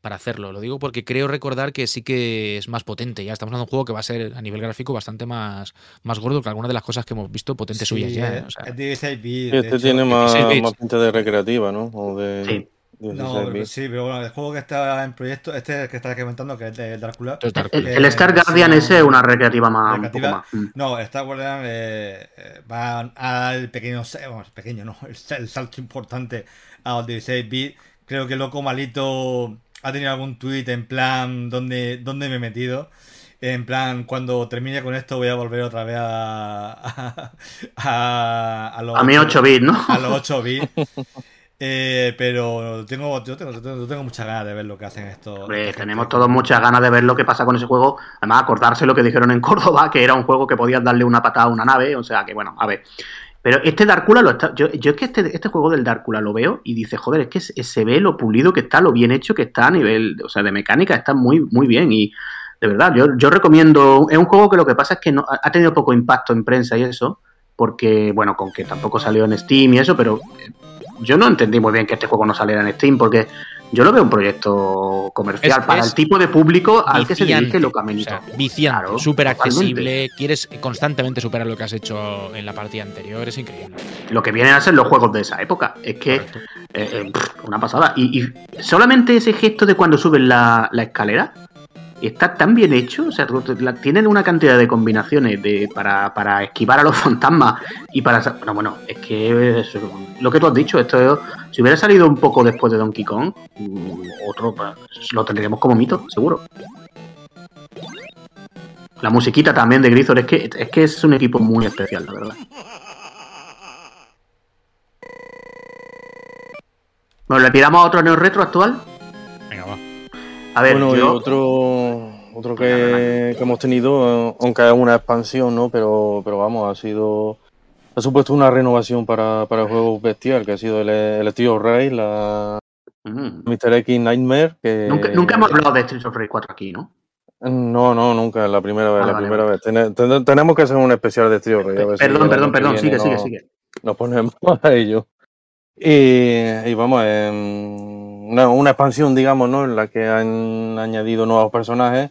para hacerlo. Lo digo porque creo recordar que sí que es más potente. Ya estamos hablando de un juego que va a ser a nivel gráfico bastante más, más gordo que algunas de las cosas que hemos visto potentes Sí, suyas ya. eh, o sea, es 16 bits. Sí, de este hecho. tiene más, 16 bits. más pinta de recreativa, ¿no? O de Sí. 16 No, pero sí, pero bueno, el juego que está en proyecto, este que estás comentando, que es de Drácula. es El, el Star Guardian ese es una recreativa más, un poco Recreativa. más. Mm. No, Star Guardian eh, eh, va al pequeño, bueno, pequeño, no, el, sa- el salto importante a los 16 bits. Creo que Loco Malito ha tenido algún tweet en plan, ¿dónde, dónde me he metido? En plan, cuando termine con esto voy a volver otra vez a, a, a, a los A mí 8 bits, ¿no? a los 8 bits. Eh, pero tengo, yo tengo, yo tengo, muchas ganas de ver lo que hacen estos. Hombre, tenemos todos muchas ganas de ver lo que pasa con ese juego. Además, acordarse lo que dijeron en Córdoba, que era un juego que podías darle una patada a una nave. O sea, que bueno, a ver. Pero este Darkula lo está. Yo, yo es que este, este juego del Darkula lo veo y dice, joder, es que se, se ve lo pulido que está, lo bien hecho que está a nivel. O sea, de mecánica está muy, muy bien. Y de verdad, yo, yo recomiendo. Es un juego que lo que pasa es que no, ha tenido poco impacto en prensa y eso. Porque, bueno, con que tampoco salió en Steam y eso, pero yo no entendí muy bien que este juego no saliera en Steam, porque yo lo veo un proyecto comercial Es- para es el tipo de público al que se dirige Loca Menito. o sea, viciante, Claro, súper accesible. Quieres constantemente superar lo que has hecho en la partida anterior. Es increíble. Lo que vienen a ser los juegos de esa época. Es que eh, eh, una pasada. Y, y solamente ese gesto de cuando suben la, la escalera está tan bien hecho. O sea, tienen una cantidad de combinaciones de, para, para esquivar a los fantasmas y para. Bueno, bueno, es que lo que tú has dicho. Esto es- si hubiera salido un poco después de Donkey Kong, mm, otro lo tendríamos como mito, seguro. La musiquita también de Grisor es que, es que es un equipo muy especial, la verdad. Bueno, ¿le tiramos a otro neo retro actual? A ver, bueno, y otro, otro que, que hemos tenido, eh, aunque es una expansión, ¿no? Pero, pero vamos, ha sido. Ha supuesto una renovación para, para el juego bestial, que ha sido el, el Steel Ray, la Mm. Mr. X Nightmare. Que, Nunca, nunca hemos hablado de Streets of Rage 4 aquí, ¿no? No, no, nunca, la primera vez, Vale, la vale, primera vez. Tene- ten- tenemos que hacer un especial de ver si Perdón, perdón, perdón. Sigue, sigue, sigue. nos ponemos a ello. Y, y vamos, em, una, expansión, digamos, ¿no? En la que han añadido nuevos personajes,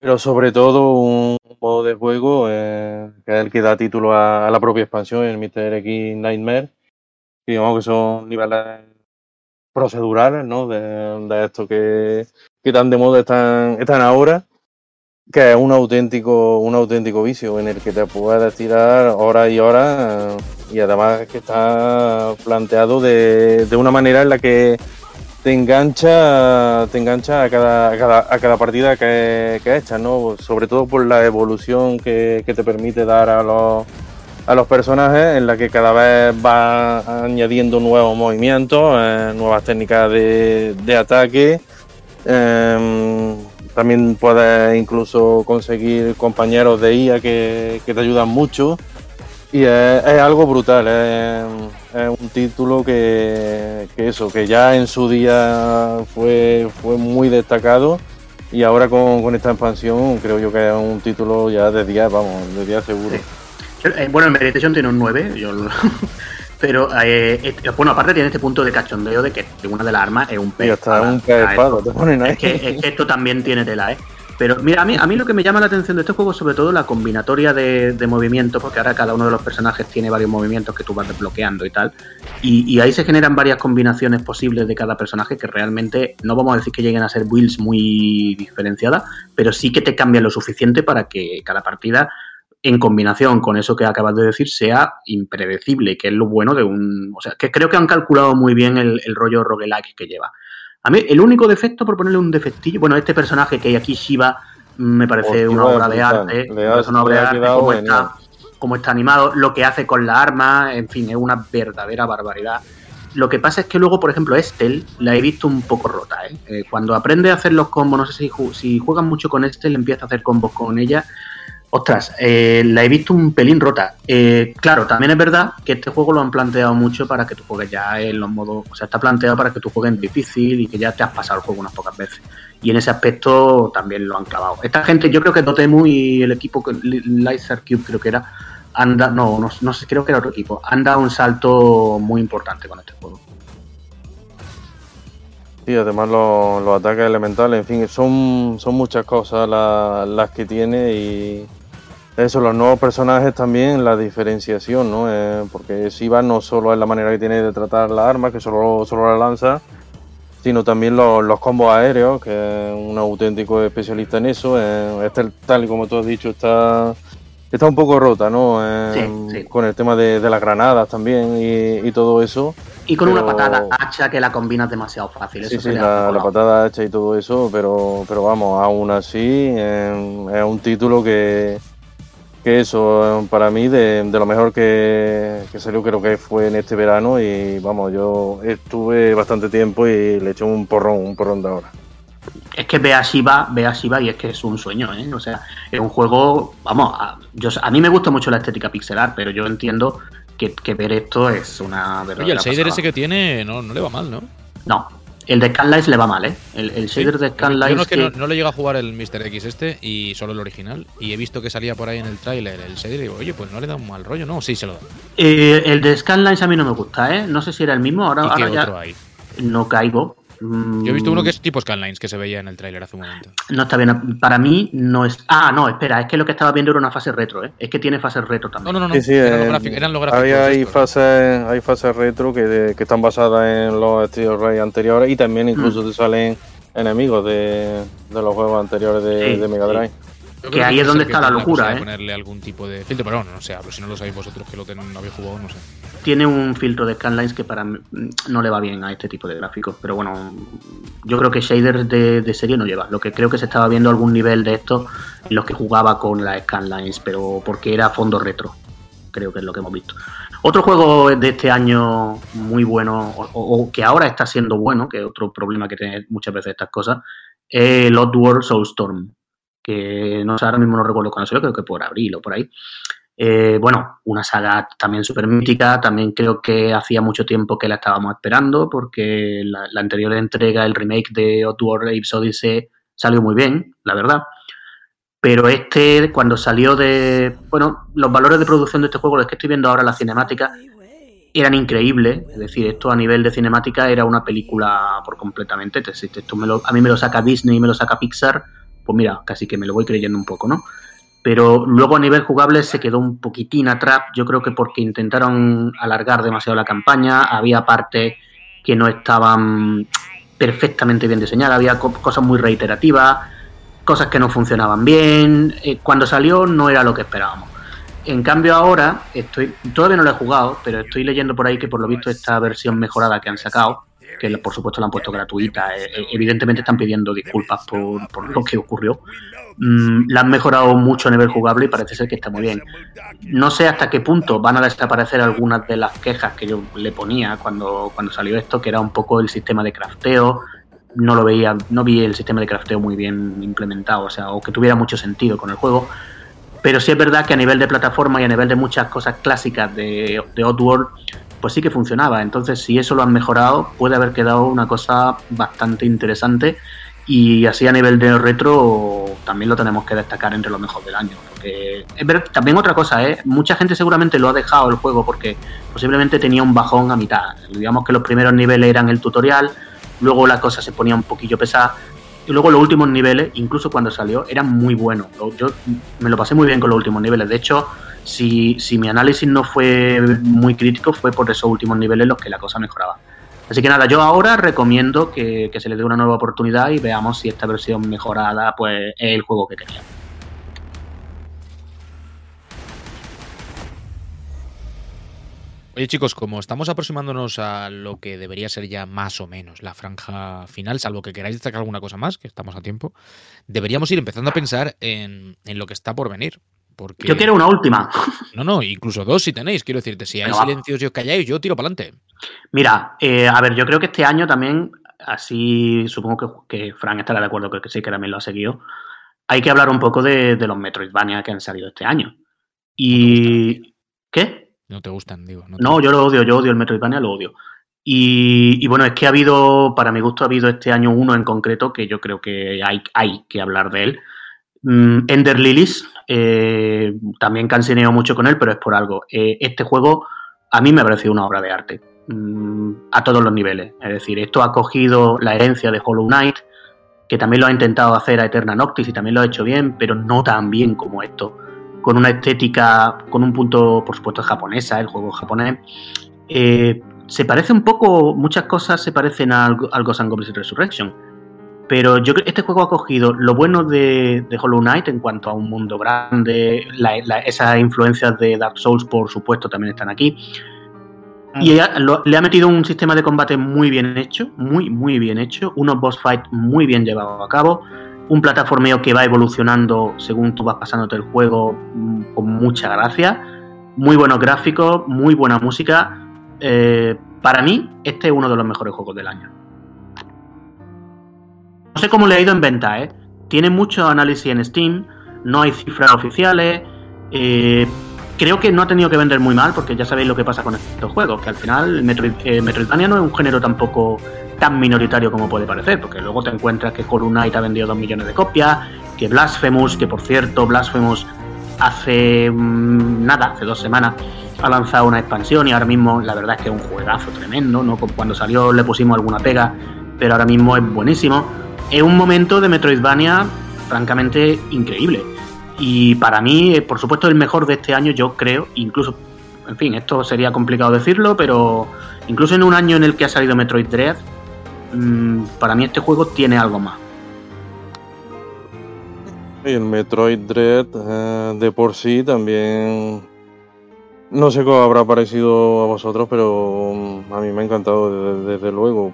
pero sobre todo un modo de juego eh, que es el que da título a, la propia expansión, el Mr. X Nightmare. Y digamos que son niveles procedurales, ¿no? De, de esto que, que tan de moda están, están ahora, que es un auténtico, un auténtico vicio en el que te puedes tirar horas y horas y además que está planteado de, de una manera en la que te engancha, te engancha a cada, a cada, a cada partida que, que echas, ¿no? Sobre todo por la evolución que, que te permite dar a los, a los personajes, en la que cada vez va añadiendo nuevos movimientos, eh, nuevas técnicas de, de ataque. Eh, también puedes incluso conseguir compañeros de IA que, que te ayudan mucho. Y es, es algo brutal, es un título que, que eso, que ya en su día fue, fue muy destacado y ahora con, con esta expansión creo yo que es un título ya de 10, vamos, de 10 seguro. Sí. Eh, bueno, el Meditation tiene un 9, yo lo- pero eh, eh, bueno, aparte tiene este punto de cachondeo de que una de las armas es un Y pez. hasta espada. un pez espada te ponen ahí. Es que, es que esto también tiene tela, ¿eh? Pero mira, a mí, a mí lo que me llama la atención de este juego es sobre todo la combinatoria de, de movimientos, porque ahora cada uno de los personajes tiene varios movimientos que tú vas desbloqueando y tal. Y, ahí se generan varias combinaciones posibles de cada personaje que realmente no vamos a decir que lleguen a ser builds muy diferenciadas, pero sí que te cambian lo suficiente para que cada partida, en combinación con eso que acabas de decir, sea impredecible, que es lo bueno de un. O sea, que creo que han calculado muy bien el, el rollo roguelike que lleva. A mí, el único defecto, por ponerle un defectillo, bueno, este personaje que hay aquí, Shiva, me parece Hostia, una obra de brutal. arte. Una obra de arte como está, como está animado, lo que hace con la arma, en fin, es una verdadera barbaridad. Lo que pasa es que luego, por ejemplo, Estel la he visto un poco rota. ¿eh? Eh, cuando aprende a hacer los combos, no sé si, ju- si juegan mucho con Estel, empieza a hacer combos con ella. Ostras, eh, la he visto un pelín rota. Eh, claro, también es verdad que este juego lo han planteado mucho para que tú juegues ya en los modos. O sea, está planteado para que tú juegues en difícil y que ya te has pasado el juego unas pocas veces. Y en ese aspecto también lo han clavado. Esta gente, yo creo que Dotemu y el equipo, Laser Cube creo que era, han no, no, no sé, creo que era otro equipo, han dado un salto muy importante con este juego. Sí, además los, ataques elementales, en fin, son, son muchas cosas la- las que tiene y eso, los nuevos personajes también, la diferenciación, ¿no? Eh, porque Shiva no solo es la manera que tiene de tratar la arma, que solo, solo la lanza, sino también los, los combos aéreos, que es un auténtico especialista en eso. Eh, este, tal y como tú has dicho, está, está un poco rota, ¿no? Eh, Sí, sí. Con el tema de, de las granadas también y, y todo eso. Y con una patada hacha que la combinas demasiado fácil. Sí, eso sí, la, la patada hecha y todo eso, pero, pero vamos, aún así eh, es un título que, que eso, eh, para mí, de, de lo mejor que, que salió creo que fue en este verano y vamos, yo estuve bastante tiempo y le eché un porrón, un porrón de ahora. Es que ve a Shiva, ve a Shiva y es que es un sueño, ¿eh? O sea, es un juego, vamos, a, yo, a mí me gusta mucho la estética pixelar, pero yo entiendo que, que ver esto es una verdadera Oye, el shader pasada. ese que tiene no, no le va mal, ¿no? No, el de Scanlights le va mal, ¿eh? El, el shader de Yo Scanlights no es que que- no, no le llega a jugar el Mr. X este y solo el original. Y he visto que salía por ahí en el tráiler el shader y digo, oye, pues no le da un mal rollo, ¿no? Sí, se lo da. Eh, el de Scanlines a mí no me gusta, ¿eh? No sé si era el mismo, ahora, ¿Y qué ahora ya otro hay? no caigo. Mm, Yo he visto uno que es tipo Scanlines que se veía en el tráiler hace un momento. No está bien, para mí no es... Ah, no, espera, es que lo que estaba viendo era una fase retro, ¿eh? Es que tiene fase retro también. no, no, no. Sí, sí, eran, eh, los gráficos, eran los gráficos hay, fases, hay fases retro que, que están basadas en los Street Ray anteriores y también incluso Mm. te salen enemigos de, de los juegos anteriores de, Sí, de Mega sí. Yo que ahí es donde está la locura, ¿eh? ponerle algún tipo de filtro, pero bueno, no sé, pero si no lo sabéis vosotros que lo ten- no habéis jugado, no sé. Tiene un filtro de Scanlines que para mí no le va bien a este tipo de gráficos, pero bueno, yo creo que shaders de, de serie no lleva. Lo que creo que se estaba viendo algún nivel de esto en los que jugaba con la Scanlines, pero porque era fondo retro. Creo que es lo que hemos visto. Otro juego de este año muy bueno, o, o que ahora está siendo bueno, que es otro problema que tiene muchas veces estas cosas, es el Oddworld Soulstorm. Que no sé, ahora mismo no recuerdo cuándo salió, creo que por abril o por ahí. Eh, bueno, una saga también súper mítica, también creo que hacía mucho tiempo que la estábamos esperando, porque la, anterior entrega, el remake de Oddworld Apes Odyssey, salió muy bien, la verdad. Pero este, cuando salió de. Bueno, los valores de producción de este juego, los que estoy viendo ahora, la cinemática, eran increíbles. Es decir, esto a nivel de cinemática era una película por completamente. Esto me lo- a mí me lo saca Disney me lo saca Pixar, pues mira, casi que me lo voy creyendo un poco, ¿no? Pero luego a nivel jugable se quedó un poquitín atrás. Yo creo que porque intentaron alargar demasiado la campaña, había partes que no estaban perfectamente bien diseñadas, había co- cosas muy reiterativas, cosas que no funcionaban bien. Eh, cuando salió no era lo que esperábamos. En cambio ahora estoy todavía no lo he jugado, pero estoy leyendo por ahí que por lo visto esta versión mejorada que han sacado, que por supuesto la han puesto gratuita, eh, eh, evidentemente están pidiendo disculpas por, por lo que ocurrió. Mm, la han mejorado mucho a nivel jugable y parece ser que está muy bien. No sé hasta qué punto van a desaparecer algunas de las quejas que yo le ponía cuando, cuando salió esto, que era un poco el sistema de crafteo. No lo veía, no vi el sistema de crafteo muy bien implementado, o sea, o que tuviera mucho sentido con el juego. Pero sí es verdad que a nivel de plataforma y a nivel de muchas cosas clásicas de, de Oddworld, pues sí que funcionaba. Entonces, si eso lo han mejorado, puede haber quedado una cosa bastante interesante. Y así a nivel de retro también lo tenemos que destacar entre lo mejor del año. Porque verdad, también otra cosa, ¿eh? mucha gente seguramente lo ha dejado el juego porque posiblemente tenía un bajón a mitad. Digamos que los primeros niveles eran el tutorial, luego la cosa se ponía un poquillo pesada. Y luego los últimos niveles, incluso cuando salió, eran muy buenos. Yo me lo pasé muy bien con los últimos niveles. De hecho, si, mi análisis no fue muy crítico, fue por esos últimos niveles los que la cosa mejoraba. Así que nada, yo ahora recomiendo que, se le dé una nueva oportunidad y veamos si esta versión mejorada pues es el juego que quería. Oye chicos, como estamos aproximándonos a lo que debería ser ya más o menos la franja final, salvo que queráis destacar alguna cosa más, que estamos a tiempo, deberíamos ir empezando a pensar en, en lo que está por venir. Porque... Yo quiero una última. No, no, incluso dos si tenéis. Quiero decirte, si hay va. silencios y os calláis, yo tiro para adelante. Mira, eh, a ver, yo creo que este año también, así supongo que, que Frank estará de acuerdo, creo que sí, que también lo ha seguido. Hay que hablar un poco de, de los Metroidvania que han salido este año. Y. ¿Qué? No te gustan, digo. No, No, yo lo odio, yo odio el Metroidvania, lo odio. Y, y bueno, es que ha habido, para mi gusto, ha habido este año uno en concreto que yo creo que hay, hay que hablar de él. Mm, Ender Lilies, eh, también cansineo mucho con él, pero es por algo. Eh, este juego a mí me ha parecido una obra de arte, mm, a todos los niveles. Es decir, esto ha cogido la herencia de Hollow Knight, que también lo ha intentado hacer a Eterna Noctis y también lo ha hecho bien, pero no tan bien como esto. Con una estética, con un punto, por supuesto, japonesa, el juego japonés. Eh, se parece un poco, muchas cosas se parecen al, al Ghost and Goblins Resurrection. Pero yo creo que este juego ha cogido lo bueno de, de Hollow Knight en cuanto a un mundo grande, la- la- esas influencias de Dark Souls, por supuesto, también están aquí. Y ella lo- le ha metido un sistema de combate muy bien hecho, muy, muy bien hecho, unos boss fights muy bien llevados a cabo, un plataformeo que va evolucionando según tú vas pasándote el juego mm, con mucha gracia, muy buenos gráficos, muy buena música. Eh, para mí, este es uno de los mejores juegos del año. No sé cómo le ha ido en venta, ¿eh? Tiene mucho análisis en Steam, no hay cifras oficiales. eh, creo que no ha tenido que vender muy mal, porque ya sabéis lo que pasa con estos juegos, que al final Metroid, eh, Metroidvania no es un género tampoco tan minoritario como puede parecer, porque luego te encuentras que Hollow Knight ha vendido 2 millones de copias, que Blasphemous, que por cierto, Blasphemous hace mm, nada, hace dos semanas, ha lanzado una expansión y ahora mismo la verdad es que es un juegazo tremendo, ¿no? Cuando salió le pusimos alguna pega, pero ahora mismo es buenísimo. Es un momento de Metroidvania francamente increíble. Y para mí, eh, por supuesto, el mejor de este año, yo creo, incluso, en fin, esto sería complicado decirlo, pero incluso en un año en el que ha salido Metroid Dread, mm, para mí este juego tiene algo más. Y el Metroid Dread eh, de por sí también. No sé cómo habrá parecido a vosotros, pero mm, a mí me ha encantado desde, desde luego.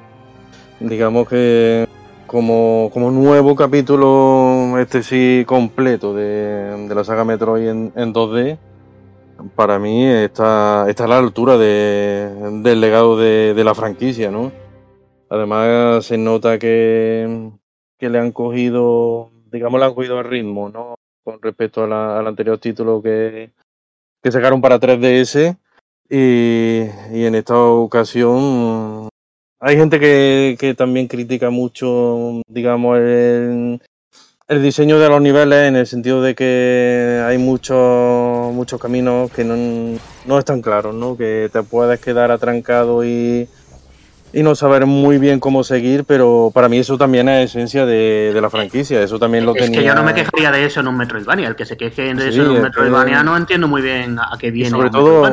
Digamos que como, como nuevo capítulo, este sí completo de, de la saga Metroid en, en 2D, para mí está, está a la altura de- del legado de, de la franquicia, ¿no? Además se nota que, que le han cogido, digamos, le han cogido el ritmo, ¿no? Con respecto a al anterior título que, que sacaron para 3DS. Y, y en esta ocasión hay gente que, que también critica mucho, digamos, el, el diseño de los niveles en el sentido de que hay muchos muchos caminos que no, no están claros, ¿no? Que te puedes quedar atrancado y, y no saber muy bien cómo seguir, pero para mí eso también es esencia de, de la franquicia. Eso también lo es tenía. que yo no me quejaría de eso en un Metroidvania. El que se queje de Sí, eso en un que- Metroidvania no entiendo muy bien a qué Y viene. sobre un todo,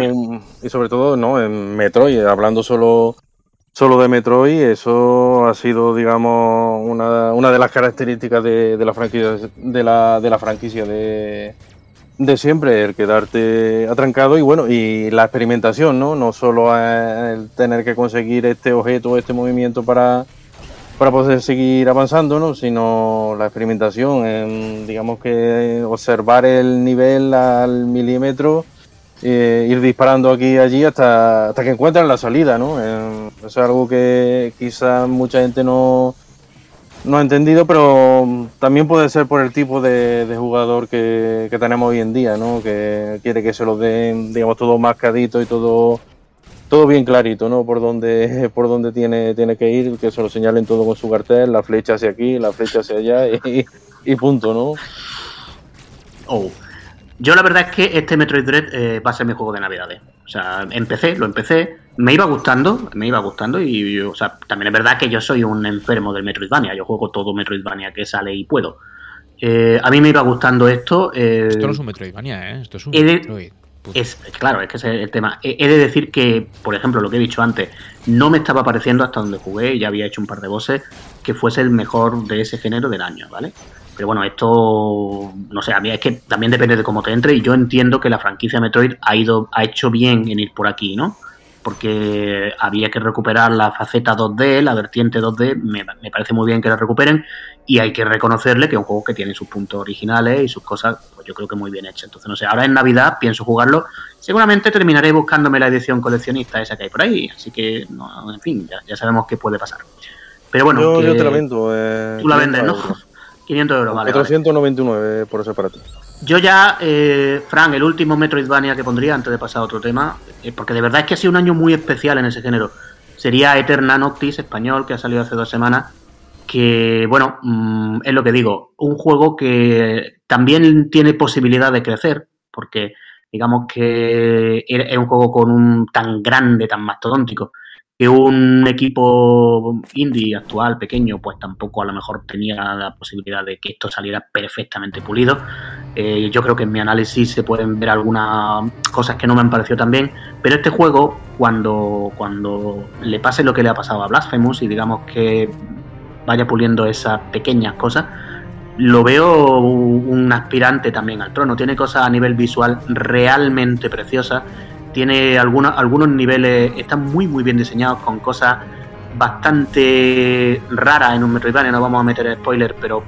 y sobre todo, no, en Metroid, hablando solo solo de Metroid, eso ha sido, digamos, una, una de las características de, de la franquicia de la, de la franquicia de, de siempre, el quedarte atrancado y bueno, y la experimentación, ¿no? No solo el tener que conseguir este objeto, este movimiento para, para poder seguir avanzando, ¿no? Sino la experimentación, en, digamos que observar el nivel al milímetro eh, ir disparando aquí y allí hasta, hasta que encuentran la salida, ¿no? Eh, es algo que quizás mucha gente no, no ha entendido, pero también puede ser por el tipo de, jugador que, tenemos hoy en día, ¿no? Que quiere que se lo den, digamos, todo mascadito y todo todo bien clarito, ¿no? Por dónde, por dónde tiene, tiene que ir, que se lo señalen todo con su cartel, la flecha hacia aquí, la flecha hacia allá y, y punto, ¿no? Oh. Yo la verdad es que este Metroid Dread eh, va a ser mi juego de navidades. O sea, empecé, lo empecé, me iba gustando, me iba gustando y, o sea, también es verdad que yo soy un enfermo del Metroidvania. Yo juego todo Metroidvania que sale y puedo. Eh, a mí me iba gustando esto. Eh, esto no es un Metroidvania, ¿eh? Esto es un Metroid. Es, claro, es que ese es el tema. He, de decir que, por ejemplo, lo que he dicho antes, no me estaba pareciendo hasta donde jugué, ya había hecho un par de voces, que fuese el mejor de ese género del año, ¿vale? Pero bueno, esto, no sé, a mí es que también depende de cómo te entre y yo entiendo que la franquicia Metroid ha ido, ha hecho bien en ir por aquí, ¿no? Porque había que recuperar la faceta 2D, la vertiente 2D, me, parece muy bien que la recuperen y hay que reconocerle que es un juego que tiene sus puntos originales y sus cosas, pues yo creo que muy bien hechas. Entonces, no sé, ahora en Navidad pienso jugarlo. Seguramente terminaré buscándome la edición coleccionista esa que hay por ahí, así que, no, en fin, ya, sabemos qué puede pasar. Pero bueno, yo, te la vendo. Eh, tú la vendes, ¿no? 500 euros, vale. 499 por ese para ti. Yo ya, eh, Fran, el último Metroidvania que pondría antes de pasar a otro tema, eh, porque de verdad es que ha sido un año muy especial en ese género, sería Eterna Noctis español, que ha salido hace dos semanas, que, bueno, mm, es lo que digo, un juego que también tiene posibilidad de crecer, porque digamos que es un juego con un tan grande, tan mastodóntico, que un equipo indie actual, pequeño, pues tampoco a lo mejor tenía la posibilidad de que esto saliera perfectamente pulido. Eh, yo creo que en mi análisis se pueden ver algunas cosas que no me han parecido tan bien, pero este juego, cuando, cuando le pase lo que le ha pasado a Blasphemous y digamos que vaya puliendo esas pequeñas cosas, lo veo un aspirante también al trono. Tiene cosas a nivel visual realmente preciosas tiene algunos, algunos niveles, están muy muy bien diseñados con cosas bastante raras en un Metroidvania, no vamos a meter spoiler, pero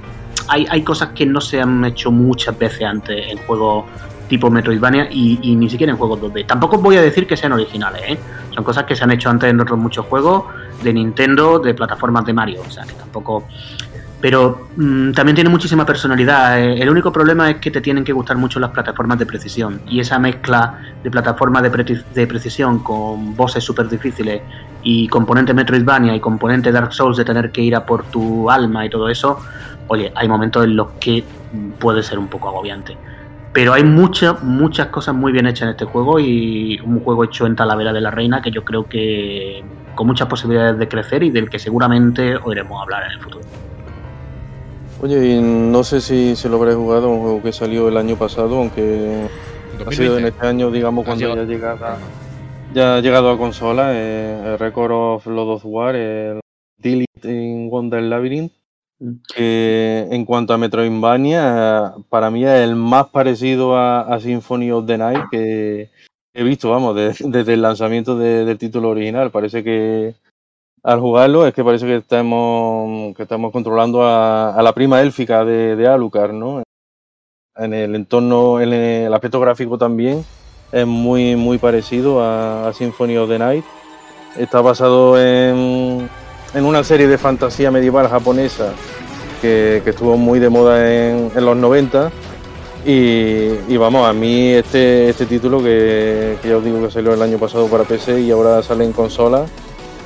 hay, hay cosas que no se han hecho muchas veces antes en juegos tipo Metroidvania y, ni siquiera en juegos 2D. Tampoco voy a decir que sean originales, ¿eh? son cosas que se han hecho antes en otros muchos juegos de Nintendo, de plataformas de Mario, o sea que tampoco pero mm, también tiene muchísima personalidad. Eh, el único problema es que te tienen que gustar mucho las plataformas de precisión. Y esa mezcla de plataformas de, precisión con voces súper difíciles y componente Metroidvania y componente Dark Souls de tener que ir a por tu alma y todo eso, oye, hay momentos en los que puede ser un poco agobiante. Pero hay muchas, muchas cosas muy bien hechas en este juego y un juego hecho en Talavera de la Reina que yo creo que con muchas posibilidades de crecer y del que seguramente oiremos hablar en el futuro. Oye, y no sé si se lo habré jugado, un juego que salió el año pasado, aunque ha sido en este año, digamos, cuando ya, llegado, ya ha llegado a consola, eh, el Record of Lord of War, el Delete in Wonder Labyrinth, mm. que en cuanto a Metroidvania, para mí es el más parecido a, Symphony of the Night que he visto, vamos, desde el lanzamiento del título original. Parece que al jugarlo es que parece que estamos, que estamos controlando a, la prima élfica de, de, Alucard, ¿no? En el entorno, en el aspecto gráfico también es muy, muy parecido a, Symphony of the Night. Está basado en, en una serie de fantasía medieval japonesa que, estuvo muy de moda en, los 90. Y, vamos, a mí este, este título que, que ya os digo que salió el año pasado para PC y ahora sale en consola,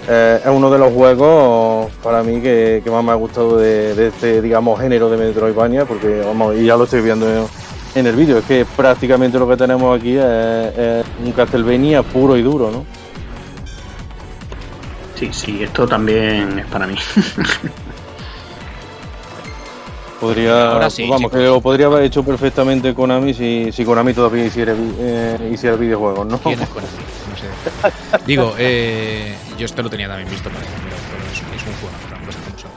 eh, es uno de los juegos para mí que, más me ha gustado de, este, digamos, género de Metroidvania, porque vamos, y ya lo estoy viendo en, el vídeo, es que prácticamente lo que tenemos aquí es, un Castlevania puro y duro, ¿no? Sí, sí, esto también es para mí. podría, vamos, que lo podría haber hecho perfectamente Konami si, si Konami todavía hiciera, eh, hiciera videojuegos, ¿no? Digo, eh, yo esto lo tenía también visto, pero, pero es, es un juego, como son.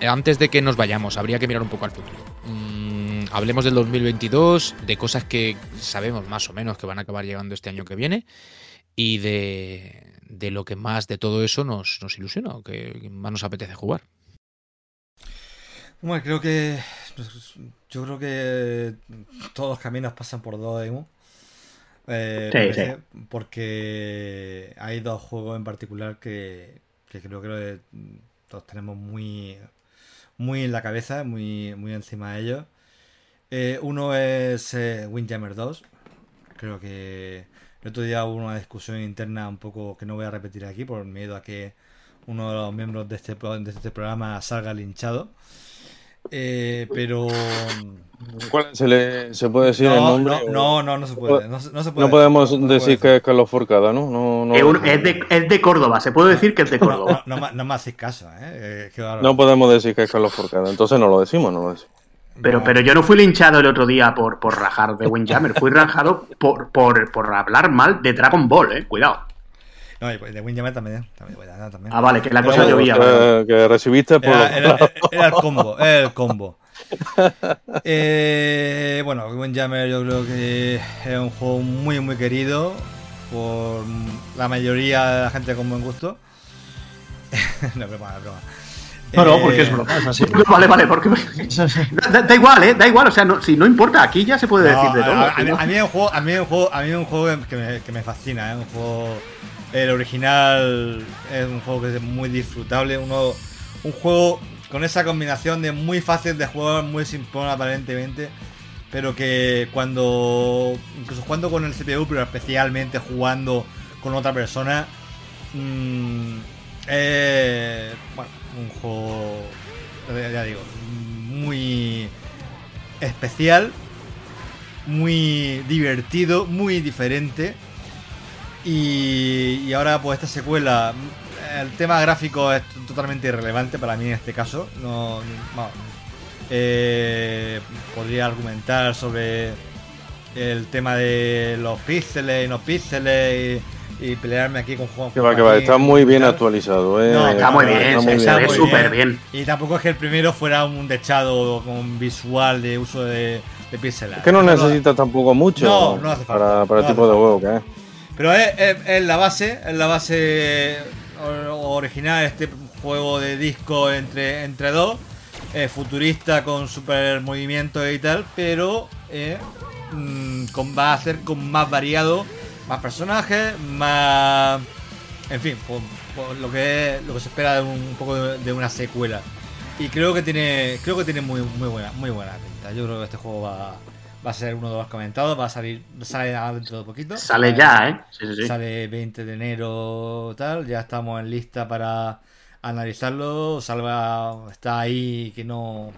Eh, Antes de que nos vayamos, habría que mirar un poco al futuro. Mm, hablemos del 2022, de cosas que sabemos más o menos que van a acabar llegando este año que viene y de, de lo que más de todo eso nos, nos ilusiona o que más nos apetece jugar. Bueno, creo que. pues, Yo creo que todos los caminos pasan por dos. Eh, Sí, parece, sí. Porque hay dos juegos en particular que, que creo que todos tenemos muy, muy en la cabeza, muy, muy encima de ellos. Eh, uno es eh, Windjammer 2. Creo que el otro día hubo una discusión interna un poco que no voy a repetir aquí por miedo a que uno de los miembros de este, de este programa salga linchado. Eh, pero ¿Cuál se, le, se puede decir el no, nombre? no, o- no, no, no se puede. No, se- no se puede No podemos no se puede decir que es Carlos Forcada, ¿no? no, no Es, un- es de, es de Córdoba, se puede decir que es de Córdoba. no, no me- no me hacéis caso, ¿eh? Eh. No podemos decir que es Carlos Forcada, entonces no lo decimos, no lo decimos. Pero, No. pero yo no fui linchado el otro día por, por rajar de Windjammer, fui rajado por, por, por hablar mal de Dragon Ball, eh. Cuidado. No, y de Windjammer también. también, también. Ah, vale, que la Pero cosa llovía. que, que recibiste por Era, lo- era- era el combo, era el combo. Eh, bueno, Windjammer yo creo que es un juego muy muy querido por la mayoría de la gente con buen gusto. no, broma, es broma. No, no, Eh, porque es broma, es así. Vale, vale, porque. Da, da igual, ¿eh? Da igual, o sea, no, si no importa, aquí ya se puede No, decir de todo. a, a mí, a mí es un juego, a mí es un juego, a mí es un juego que me, que me fascina, ¿eh? un juego el original es un juego que es muy disfrutable, uno un juego con esa combinación de muy fácil de jugar, muy simple aparentemente, pero que cuando incluso jugando con el CPU, pero especialmente jugando con otra persona mm, eh, bueno, un juego ya digo, muy especial, muy divertido, muy diferente. Y, y ahora, pues, esta secuela, el tema gráfico es totalmente irrelevante para mí en este caso. No, vamos, eh, podría argumentar sobre el tema de los píxeles y no píxeles y, y pelearme aquí con Juan. Que va, que va, está muy bien actualizado, ¿eh? No, Está muy bien, está se, muy está súper bien. Y tampoco es que el primero fuera un dechado con visual de uso de, art. Es que no necesitas tampoco mucho No, no hace falta. para, para el No tipo hace de juego que es. Pero es, la base, es la base o- original, este juego de disco entre, entre dos, eh, futurista con super movimiento y tal, pero eh, mm, con, va a ser con más variado, más personajes, más... En fin, por lo que lo que se espera de un, un poco de, de una secuela. Y creo que tiene creo que tiene muy, muy buena muy buena pinta. Yo creo que este juego va, va a ser uno de los comentados, va a salir sale dentro de poquito. Sale ya, ¿eh? Sí, sí, sí. Sale 20 de enero tal, ya estamos en lista para analizarlo. Salva está ahí que no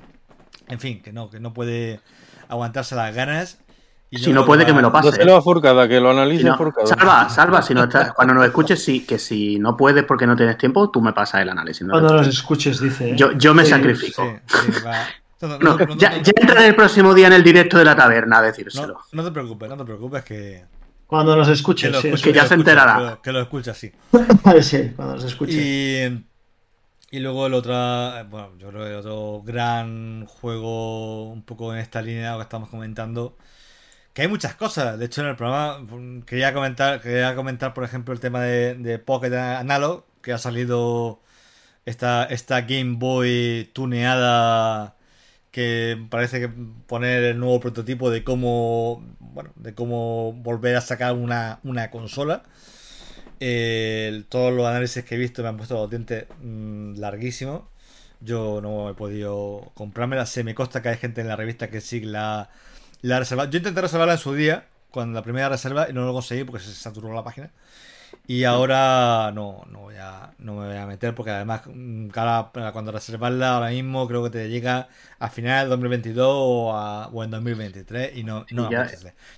en fin, que no que no puede aguantarse las ganas. Y Si no puede, que me lo pase. Dáselo a Forcada, que lo Si analice no- Forcada. salva, salva, si no estás- cuando nos escuches, sí, que si no puedes porque no tienes tiempo, tú me pasas el análisis. ¿no? Cuando los escuches, dice. ¿eh? Yo, yo me Sí, sacrifico. Sí, sí, va. No, no, No, no, no, ya, entraré el próximo día en el directo de la taberna a decírselo. no- no te preocupes, no te preocupes que, Cuando los que escuches, lo sí, escuches, que ya lo se enterará. que lo- Que lo escuchas, sí. sí, cuando los escuches. Y, y luego el otro, bueno, yo creo que el otro gran juego un poco en esta línea que estamos comentando, que hay muchas cosas. De hecho, en el programa mm, quería comentar, quería comentar, por ejemplo, el tema de, de Pocket Analog, que ha salido esta, esta Game Boy tuneada que parece que poner el nuevo prototipo de cómo bueno de cómo volver a sacar una, una consola. Eh, todos los análisis que he visto me han puesto los dientes mm, larguísimos yo no he podido comprármela. Se me consta que hay gente en la revista que sí la, la ha reservado. Yo intenté reservarla en su día cuando la primera reserva y no lo conseguí porque se saturó la página y ahora no, no, voy a, no me voy a meter porque además mm, cara, para cuando reservarla ahora mismo creo que te llega a final del 2022 o, a- o en 2023 y no, no Ya-.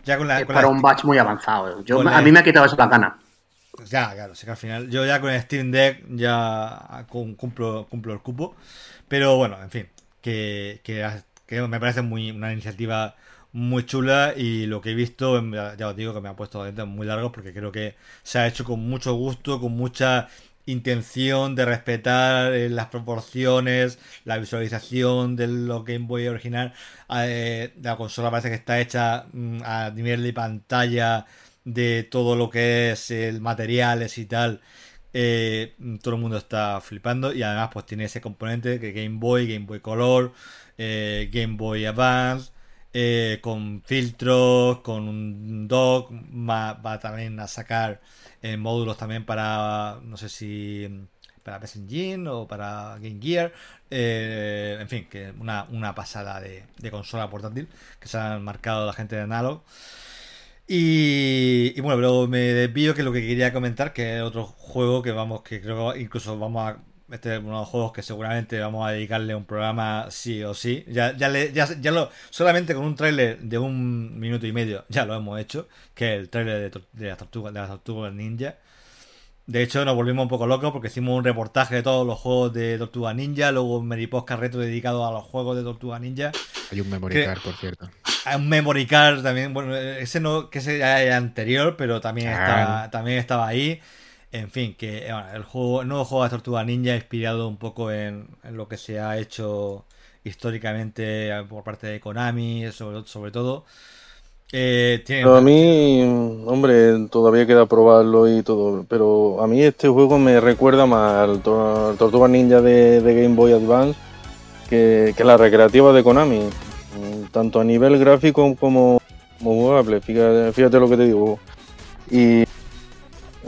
Ya con la, Es con para la- un batch muy avanzado. Yo, a mí me ha quitado eso la gana. Ya, claro, sé que al final yo ya con el Steam Deck ya cum- cumplo, cumplo el cupo. Pero bueno, en fin, que, que, que me parece muy una iniciativa muy chula y lo que he visto, ya os digo que me ha puesto dientes muy largos porque creo que se ha hecho con mucho gusto, con mucha intención de respetar eh, las proporciones, la visualización de lo Game Boy original. Eh, la consola parece que está hecha mm, a nivel de pantalla de todo lo que es el materiales y tal. Eh, todo el mundo está flipando y además pues tiene ese componente que Game Boy, Game Boy Color, Game Boy Advance, con filtros, con un dock, va también a sacar en módulos también para, no sé si para PS o para Game Gear. Eh, en fin, que una, una pasada de, consola portátil que se han marcado la gente de Analog. Y, y, bueno, pero me desvío que lo que quería comentar, que es otro juego que vamos, que creo que incluso vamos a este es uno de los juegos que seguramente vamos a dedicarle un programa sí o sí. Ya, ya, ya, lo, solamente con un tráiler de un minuto y medio ya lo hemos hecho, que es el tráiler de, de, las tortugas, de las tortugas ninja. De hecho, nos volvimos un poco locos porque hicimos un reportaje de todos los juegos de Tortuga Ninja, luego un Meriposca Retro dedicado a los juegos de Tortuga Ninja. Hay un memory card, por cierto. Hay un memory card también, bueno, ese no, que ese ya es anterior, pero también, estaba, también estaba ahí. En fin, que el, juego, nuevo juego de Tortuga Ninja inspirado un poco en, lo que se ha hecho históricamente por parte de Konami, sobre, sobre todo. Eh, a mí, hombre, todavía queda probarlo y todo, pero a mí este juego me recuerda más al, Tortuga Ninja de, Game Boy Advance que, la recreativa de Konami, tanto a nivel gráfico como, jugable, fíjate, fíjate lo que te digo. Y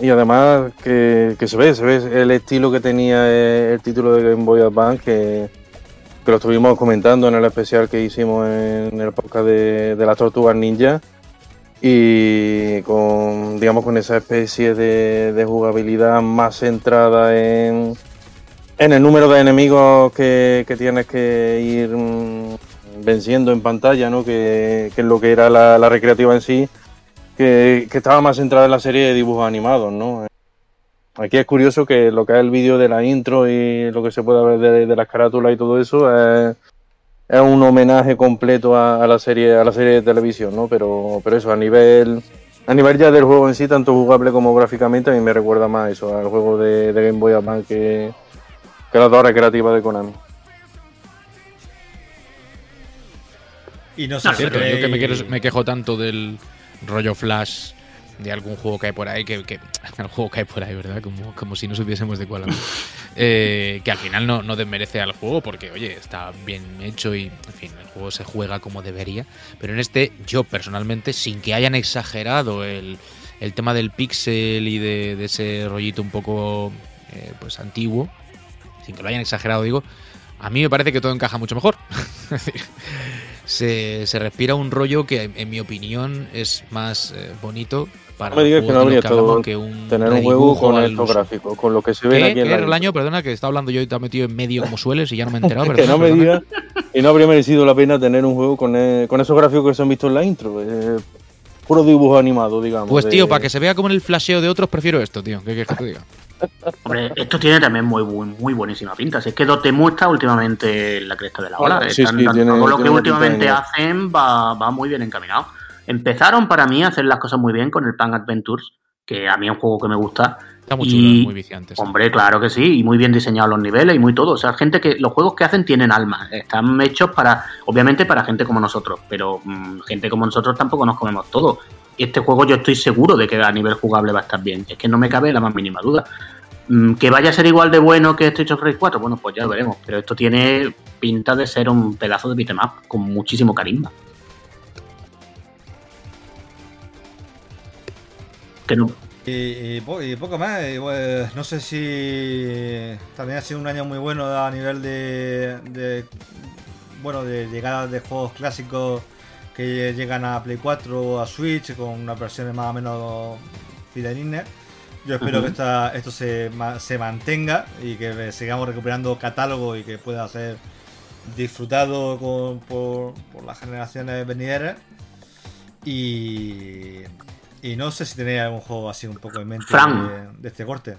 y además que, se ve, se ve el estilo que tenía el título de Game Boy Advance, que, que lo estuvimos comentando en el especial que hicimos en el podcast de, las tortugas ninja. Y con, digamos, con esa especie de, jugabilidad más centrada en, en el número de enemigos que, tienes que ir mm, venciendo en pantalla, ¿no? que, es lo que era la recreativa en sí que, estaba más centrada en la serie de dibujos animados, ¿no? Aquí es curioso que lo que es el vídeo de la intro y lo que se puede ver de, las carátulas y todo eso es, un homenaje completo a, la serie a la serie de televisión, ¿no? Pero, pero eso, a nivel a nivel ya del juego en sí, tanto jugable como gráficamente, a mí me recuerda más eso, al juego de, Game Boy Advance que, que las dos recreativas de Konami. Y no sé, yo que me quejo tanto del, rollo flash de algún juego que hay por ahí, que, que el juego que hay por ahí, ¿verdad? Como, como si no supiésemos de cuál eh, que al final no, no desmerece al juego porque, oye, está bien hecho y, en fin, el juego se juega como debería. Pero en este, yo personalmente, sin que hayan exagerado el, el tema del pixel y de, ese rollito un poco, eh, pues, antiguo, sin que lo hayan exagerado, digo, a mí me parece que todo encaja mucho mejor. es decir, se, se respira un rollo que, en mi opinión, es más eh, bonito para no me digas que no habría todo que un tener un juego con estos gráficos, con lo que se ve aquí en ¿Qué era el año? Perdona, que está hablando yo y te ha metido en medio como sueles y ya no me he enterado. que no me digas y no habría merecido la pena tener un juego con, eh, con esos gráficos que se han visto en la intro. Eh, puro dibujo animado, digamos. Pues tío, para que se vea como en el flasheo de otros, prefiero esto, tío. ¿Qué quieres que te diga? Hombre, esto tiene también muy, muy buenísima pinta. Si es que Dotemu está últimamente en la cresta de la ola. Sí, todo lo que últimamente hacen va, muy bien encaminado. Empezaron para mí a hacer las cosas muy bien con el Pan Adventures, que a mí es un juego que me gusta. Está muy chulo, muy viciante. Hombre, claro que sí, y muy bien diseñados los niveles y muy todo. O sea, gente que los juegos que hacen tienen alma. Están hechos para, obviamente, para gente como nosotros, pero mm, gente como nosotros tampoco nos comemos todo. Y este juego yo estoy seguro de que a nivel jugable va a estar bien. Es que no me cabe la más mínima duda. Mm, ¿Que vaya a ser igual de bueno que Street of Rage 4? Bueno, pues ya lo veremos. Pero esto tiene pinta de ser un pedazo de beat'em con muchísimo carisma. Que no. Y, poco más, pues, no sé si también ha sido un año muy bueno a nivel de, de bueno de llegadas de juegos clásicos que llegan a Play 4 o a Switch con unas versiones más o menos fidedignas. Yo espero que esto se, se, mantenga y que sigamos recuperando catálogo y que pueda ser disfrutado por, las generaciones venideras. Y, y no sé si tenéis algún juego así un poco en mente de, este corte.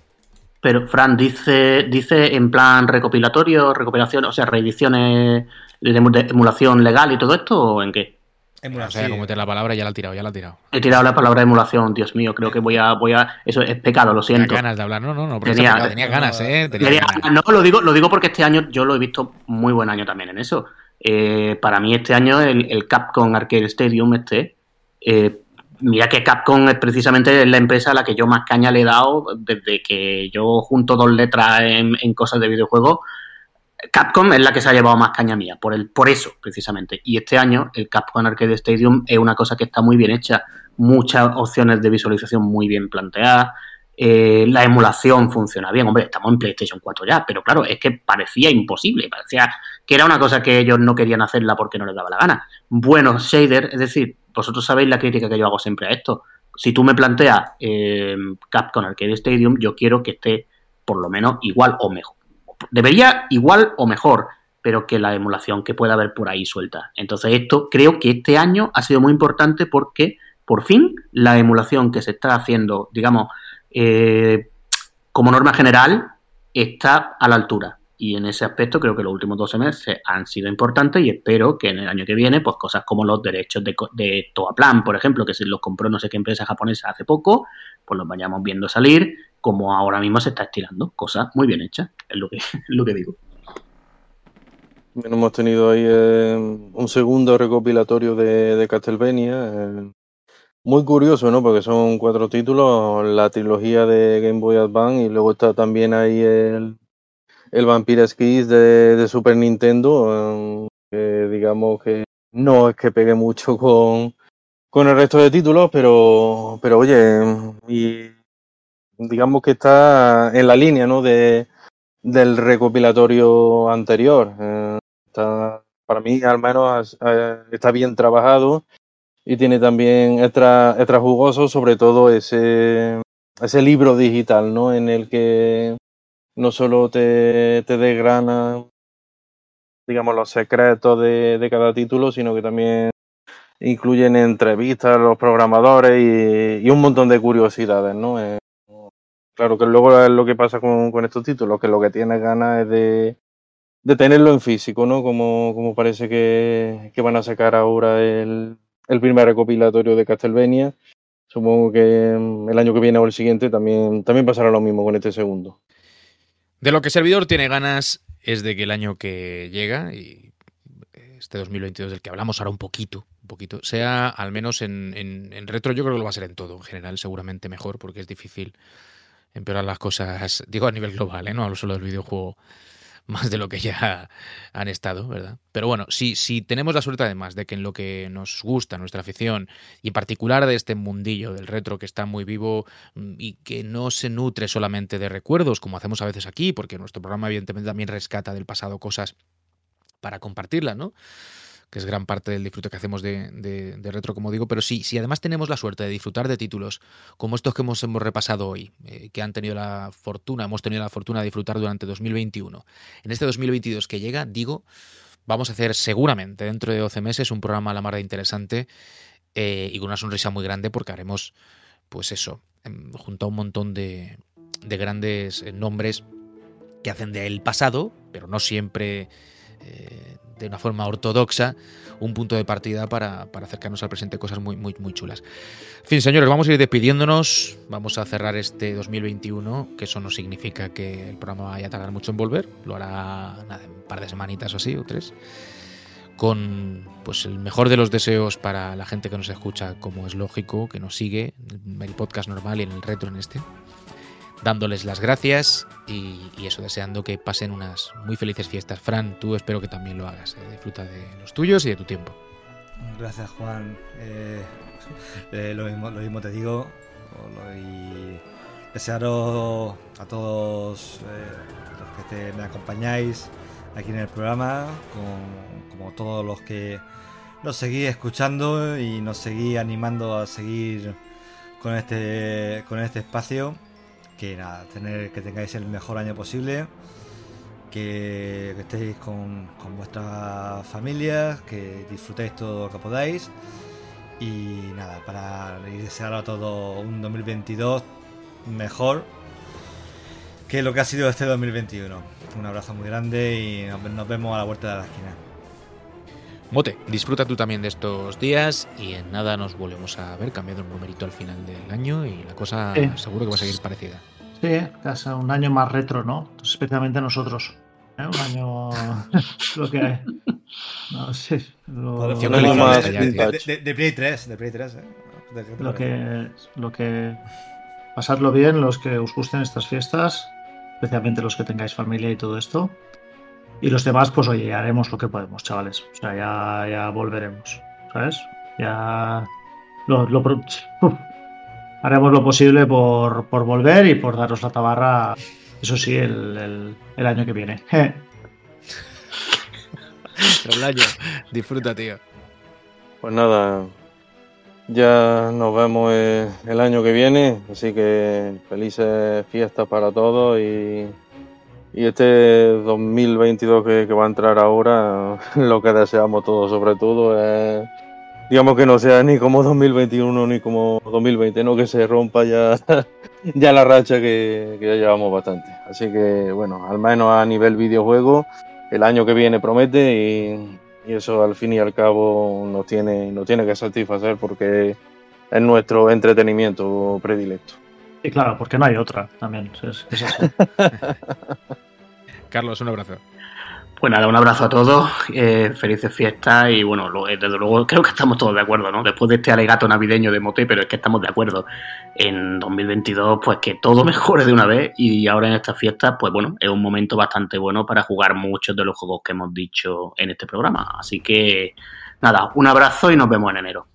Pero Fran dice, dice en plan recopilatorio, recopilación, o sea, reediciones de emulación legal y todo esto, ¿o en qué? No sé cómo meter la palabra, ya la he tirado, ya la he tirado. He tirado la palabra emulación, Dios mío, creo que voy a, voy a, eso es pecado, lo siento. Tenía ganas de hablar, no, no, no, tenía, tenía ganas, eh. Tenía ganas. No, lo digo, lo digo porque este año yo lo he visto muy buen año también en eso. Eh, para mí este año el, Capcom Arcade Stadium este, eh, mira que Capcom es precisamente la empresa a la que yo más caña le he dado desde que yo junto dos letras en, cosas de videojuegos. Capcom es la que se ha llevado más caña mía, por, el, por eso precisamente. Y este año el Capcom Arcade Stadium es una cosa que está muy bien hecha, muchas opciones de visualización muy bien planteadas, eh, la emulación funciona bien. Hombre, estamos en PlayStation 4 ya, pero claro, es que parecía imposible, parecía que era una cosa que ellos no querían hacerla porque no les daba la gana. Buenos shaders, es decir, vosotros sabéis la crítica que yo hago siempre a esto. Si tú me planteas eh, Capcom Arcade Stadium, yo quiero que esté por lo menos igual o mejor. Debería igual o mejor, pero que la emulación que pueda haber por ahí suelta. Entonces esto creo que este año ha sido muy importante porque por fin la emulación que se está haciendo, digamos, eh, como norma general, está a la altura. Y en ese aspecto creo que los últimos 12 meses han sido importantes y espero que en el año que viene, pues cosas como los derechos de, de Toaplan, por ejemplo, que se los compró no sé qué empresa japonesa hace poco, pues los vayamos viendo salir, como ahora mismo se está estirando. Cosas muy bien hechas, es lo que, lo que digo. hemos tenido ahí eh, un segundo recopilatorio de, de Castlevania. Eh, muy curioso, ¿no? Porque son cuatro títulos, la trilogía de Game Boy Advance y luego está también ahí el, el Vampire Kiss de, Super Nintendo, que digamos que no es que pegue mucho con, con el resto de títulos, pero, pero oye, y digamos que está en la línea, ¿no? De, del recopilatorio anterior. Eh, está, para mí, al menos, está bien trabajado y tiene también extra, extra jugoso, sobre todo ese, ese libro digital, ¿no? En el que no solo te, te desgrana, digamos, los secretos de, de, cada título, sino que también incluyen entrevistas a los programadores y, y un montón de curiosidades, ¿no? Eh, claro que luego es lo que pasa con, con estos títulos, que lo que tienes ganas es de, de tenerlo en físico, ¿no? Como, como parece que, que van a sacar ahora el, el primer recopilatorio de Castlevania. Supongo que mm, el año que viene o el siguiente también, también pasará lo mismo con este segundo. De lo que Servidor tiene ganas es de que el año que llega, y este 2022 del que hablamos ahora un poquito, un poquito, sea al menos en, en, retro, yo creo que lo va a ser en todo, en general seguramente mejor, porque es difícil empeorar las cosas, digo a nivel global, ¿eh? no hablo solo del videojuego más de lo que ya han estado, ¿verdad? Pero bueno, si, si tenemos la suerte además de que en lo que nos gusta, nuestra afición, y en particular de este mundillo del retro que está muy vivo mm, y que no se nutre solamente de recuerdos, como hacemos a veces aquí, porque nuestro programa evidentemente también rescata del pasado cosas para compartirlas, ¿no? Que es gran parte del disfrute que hacemos de, retro, como digo, pero sí, si además tenemos la suerte de disfrutar de títulos como estos que hemos, hemos repasado hoy, eh, que han tenido la fortuna, hemos tenido la fortuna de disfrutar durante 2021, en este 2022 que llega, digo, vamos a hacer seguramente dentro de 12 meses un programa a la mar de interesante eh, y con una sonrisa muy grande porque haremos, pues eso, em, junto a un montón de, de grandes eh, nombres que hacen del pasado, pero no siempre de una forma ortodoxa un punto de partida para, acercarnos al presente cosas muy, muy, muy chulas. En fin, señores, vamos a ir despidiéndonos. Vamos a cerrar este 2021, que eso no significa que el programa vaya a tardar mucho en volver. Lo hará un par de semanitas o así, o tres. Con pues el mejor de los deseos para la gente que nos escucha, como es lógico, que nos sigue en el podcast normal y en el retro en este dándoles las gracias y, eso, deseando que pasen unas muy felices fiestas. Fran, tú espero que también lo hagas. Eh, disfruta de los tuyos y de tu tiempo. Gracias, Juan. Eh, eh, lo, mismo, te digo. Y desearos a todos los que me acompañáis aquí en el programa, como todos los que nos seguís escuchando y nos seguís animando a seguir con este, con este espacio que nada, tener que tengáis el mejor año posible, que, estéis con, con vuestras familias, que disfrutéis todo lo que podáis y nada, para desear a todo un 2022 mejor que lo que ha sido este 2021. Un abrazo muy grande y nos vemos a la vuelta de la esquina. Mote, disfruta tú también de estos días y en nada nos volvemos a ver, cambiando un numerito al final del año y la cosa Sí. seguro que va a seguir parecida. Sí, casi un año más retro, ¿no? Especialmente nosotros. ¿eh? Un año. lo que hay. No, sí. Lo, hablar creo que de- Play 3, de Play 3. eh. ¿De qué te lo que. Lo que. Pasadlo bien, los que os gusten estas fiestas. Especialmente los que tengáis familia y todo esto. Y los demás, pues oye, ya haremos lo que podemos, chavales. O sea, ya, ya volveremos. ¿Sabes? Ya. Lo, lo haremos lo posible por, por volver y por daros la tabarra. Eso sí, el, el- el año que viene. Año, disfruta, tío. Pues nada, ya nos vemos el año que viene, así que felices fiestas para todos y, y este 2022 que, que va a entrar ahora, lo que deseamos todos sobre todo es, digamos que no sea ni como 2021 ni como 2020, no que se rompa ya, ya la racha que, que ya llevamos bastante. Así que bueno, al menos a nivel videojuego, el año que viene promete y, y eso al fin y al cabo nos tiene, nos tiene que satisfacer porque es nuestro entretenimiento predilecto. Y claro, porque no hay otra también. Es, es eso. Carlos, un abrazo. Pues nada, un abrazo a todos, eh, felices fiestas y bueno, lo- eh, desde luego creo que estamos todos de acuerdo, ¿no? Después de este alegato navideño de Mote, pero es que estamos de acuerdo. En 2022, pues que todo mejore de una vez y ahora en estas fiestas, pues bueno, es un momento bastante bueno para jugar muchos de los juegos que hemos dicho en este programa. Así que nada, un abrazo y nos vemos en enero.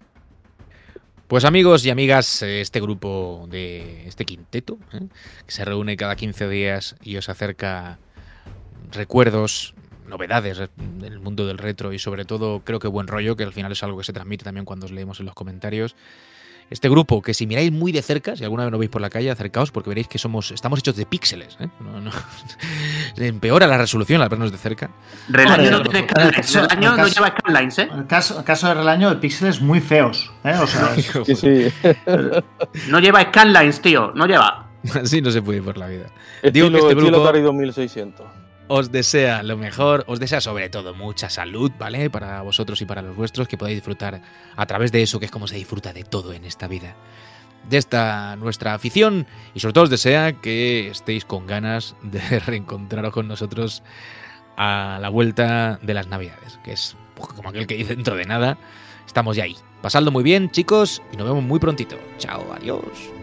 Pues amigos y amigas, eh, este grupo de este quinteto, ¿eh? que se reúne cada 15 días y os acerca recuerdos, novedades del mundo del retro y sobre todo creo que buen rollo, que al final es algo que se transmite también cuando os leemos en los comentarios. Este grupo, que si miráis muy de cerca, si alguna vez lo veis por la calle, acercaos porque veréis que somos, estamos hechos de píxeles. ¿eh? No, no. Empeora la resolución al vernos de cerca. Relaño no tiene el caso- Relaño el no lleva Skylines, ¿eh? El caso, el caso de Relaño, de píxeles muy feos. ¿eh? O sea, es- Sí, sí. No lleva Skylines, tío, no lleva. Así no se puede ir por la vida. Digo Estilo, que este grupo- Atari 2600. Os desea lo mejor, os desea sobre todo mucha salud, ¿vale? Para vosotros y para los vuestros, que podáis disfrutar a través de eso, que es como se disfruta de todo en esta vida. De esta nuestra afición y sobre todo os desea que estéis con ganas de reencontraros con nosotros a la vuelta de las navidades, que es como aquel que dice dentro de nada. Estamos ya ahí. Pasadlo muy bien, chicos, y nos vemos muy prontito. Chao, adiós.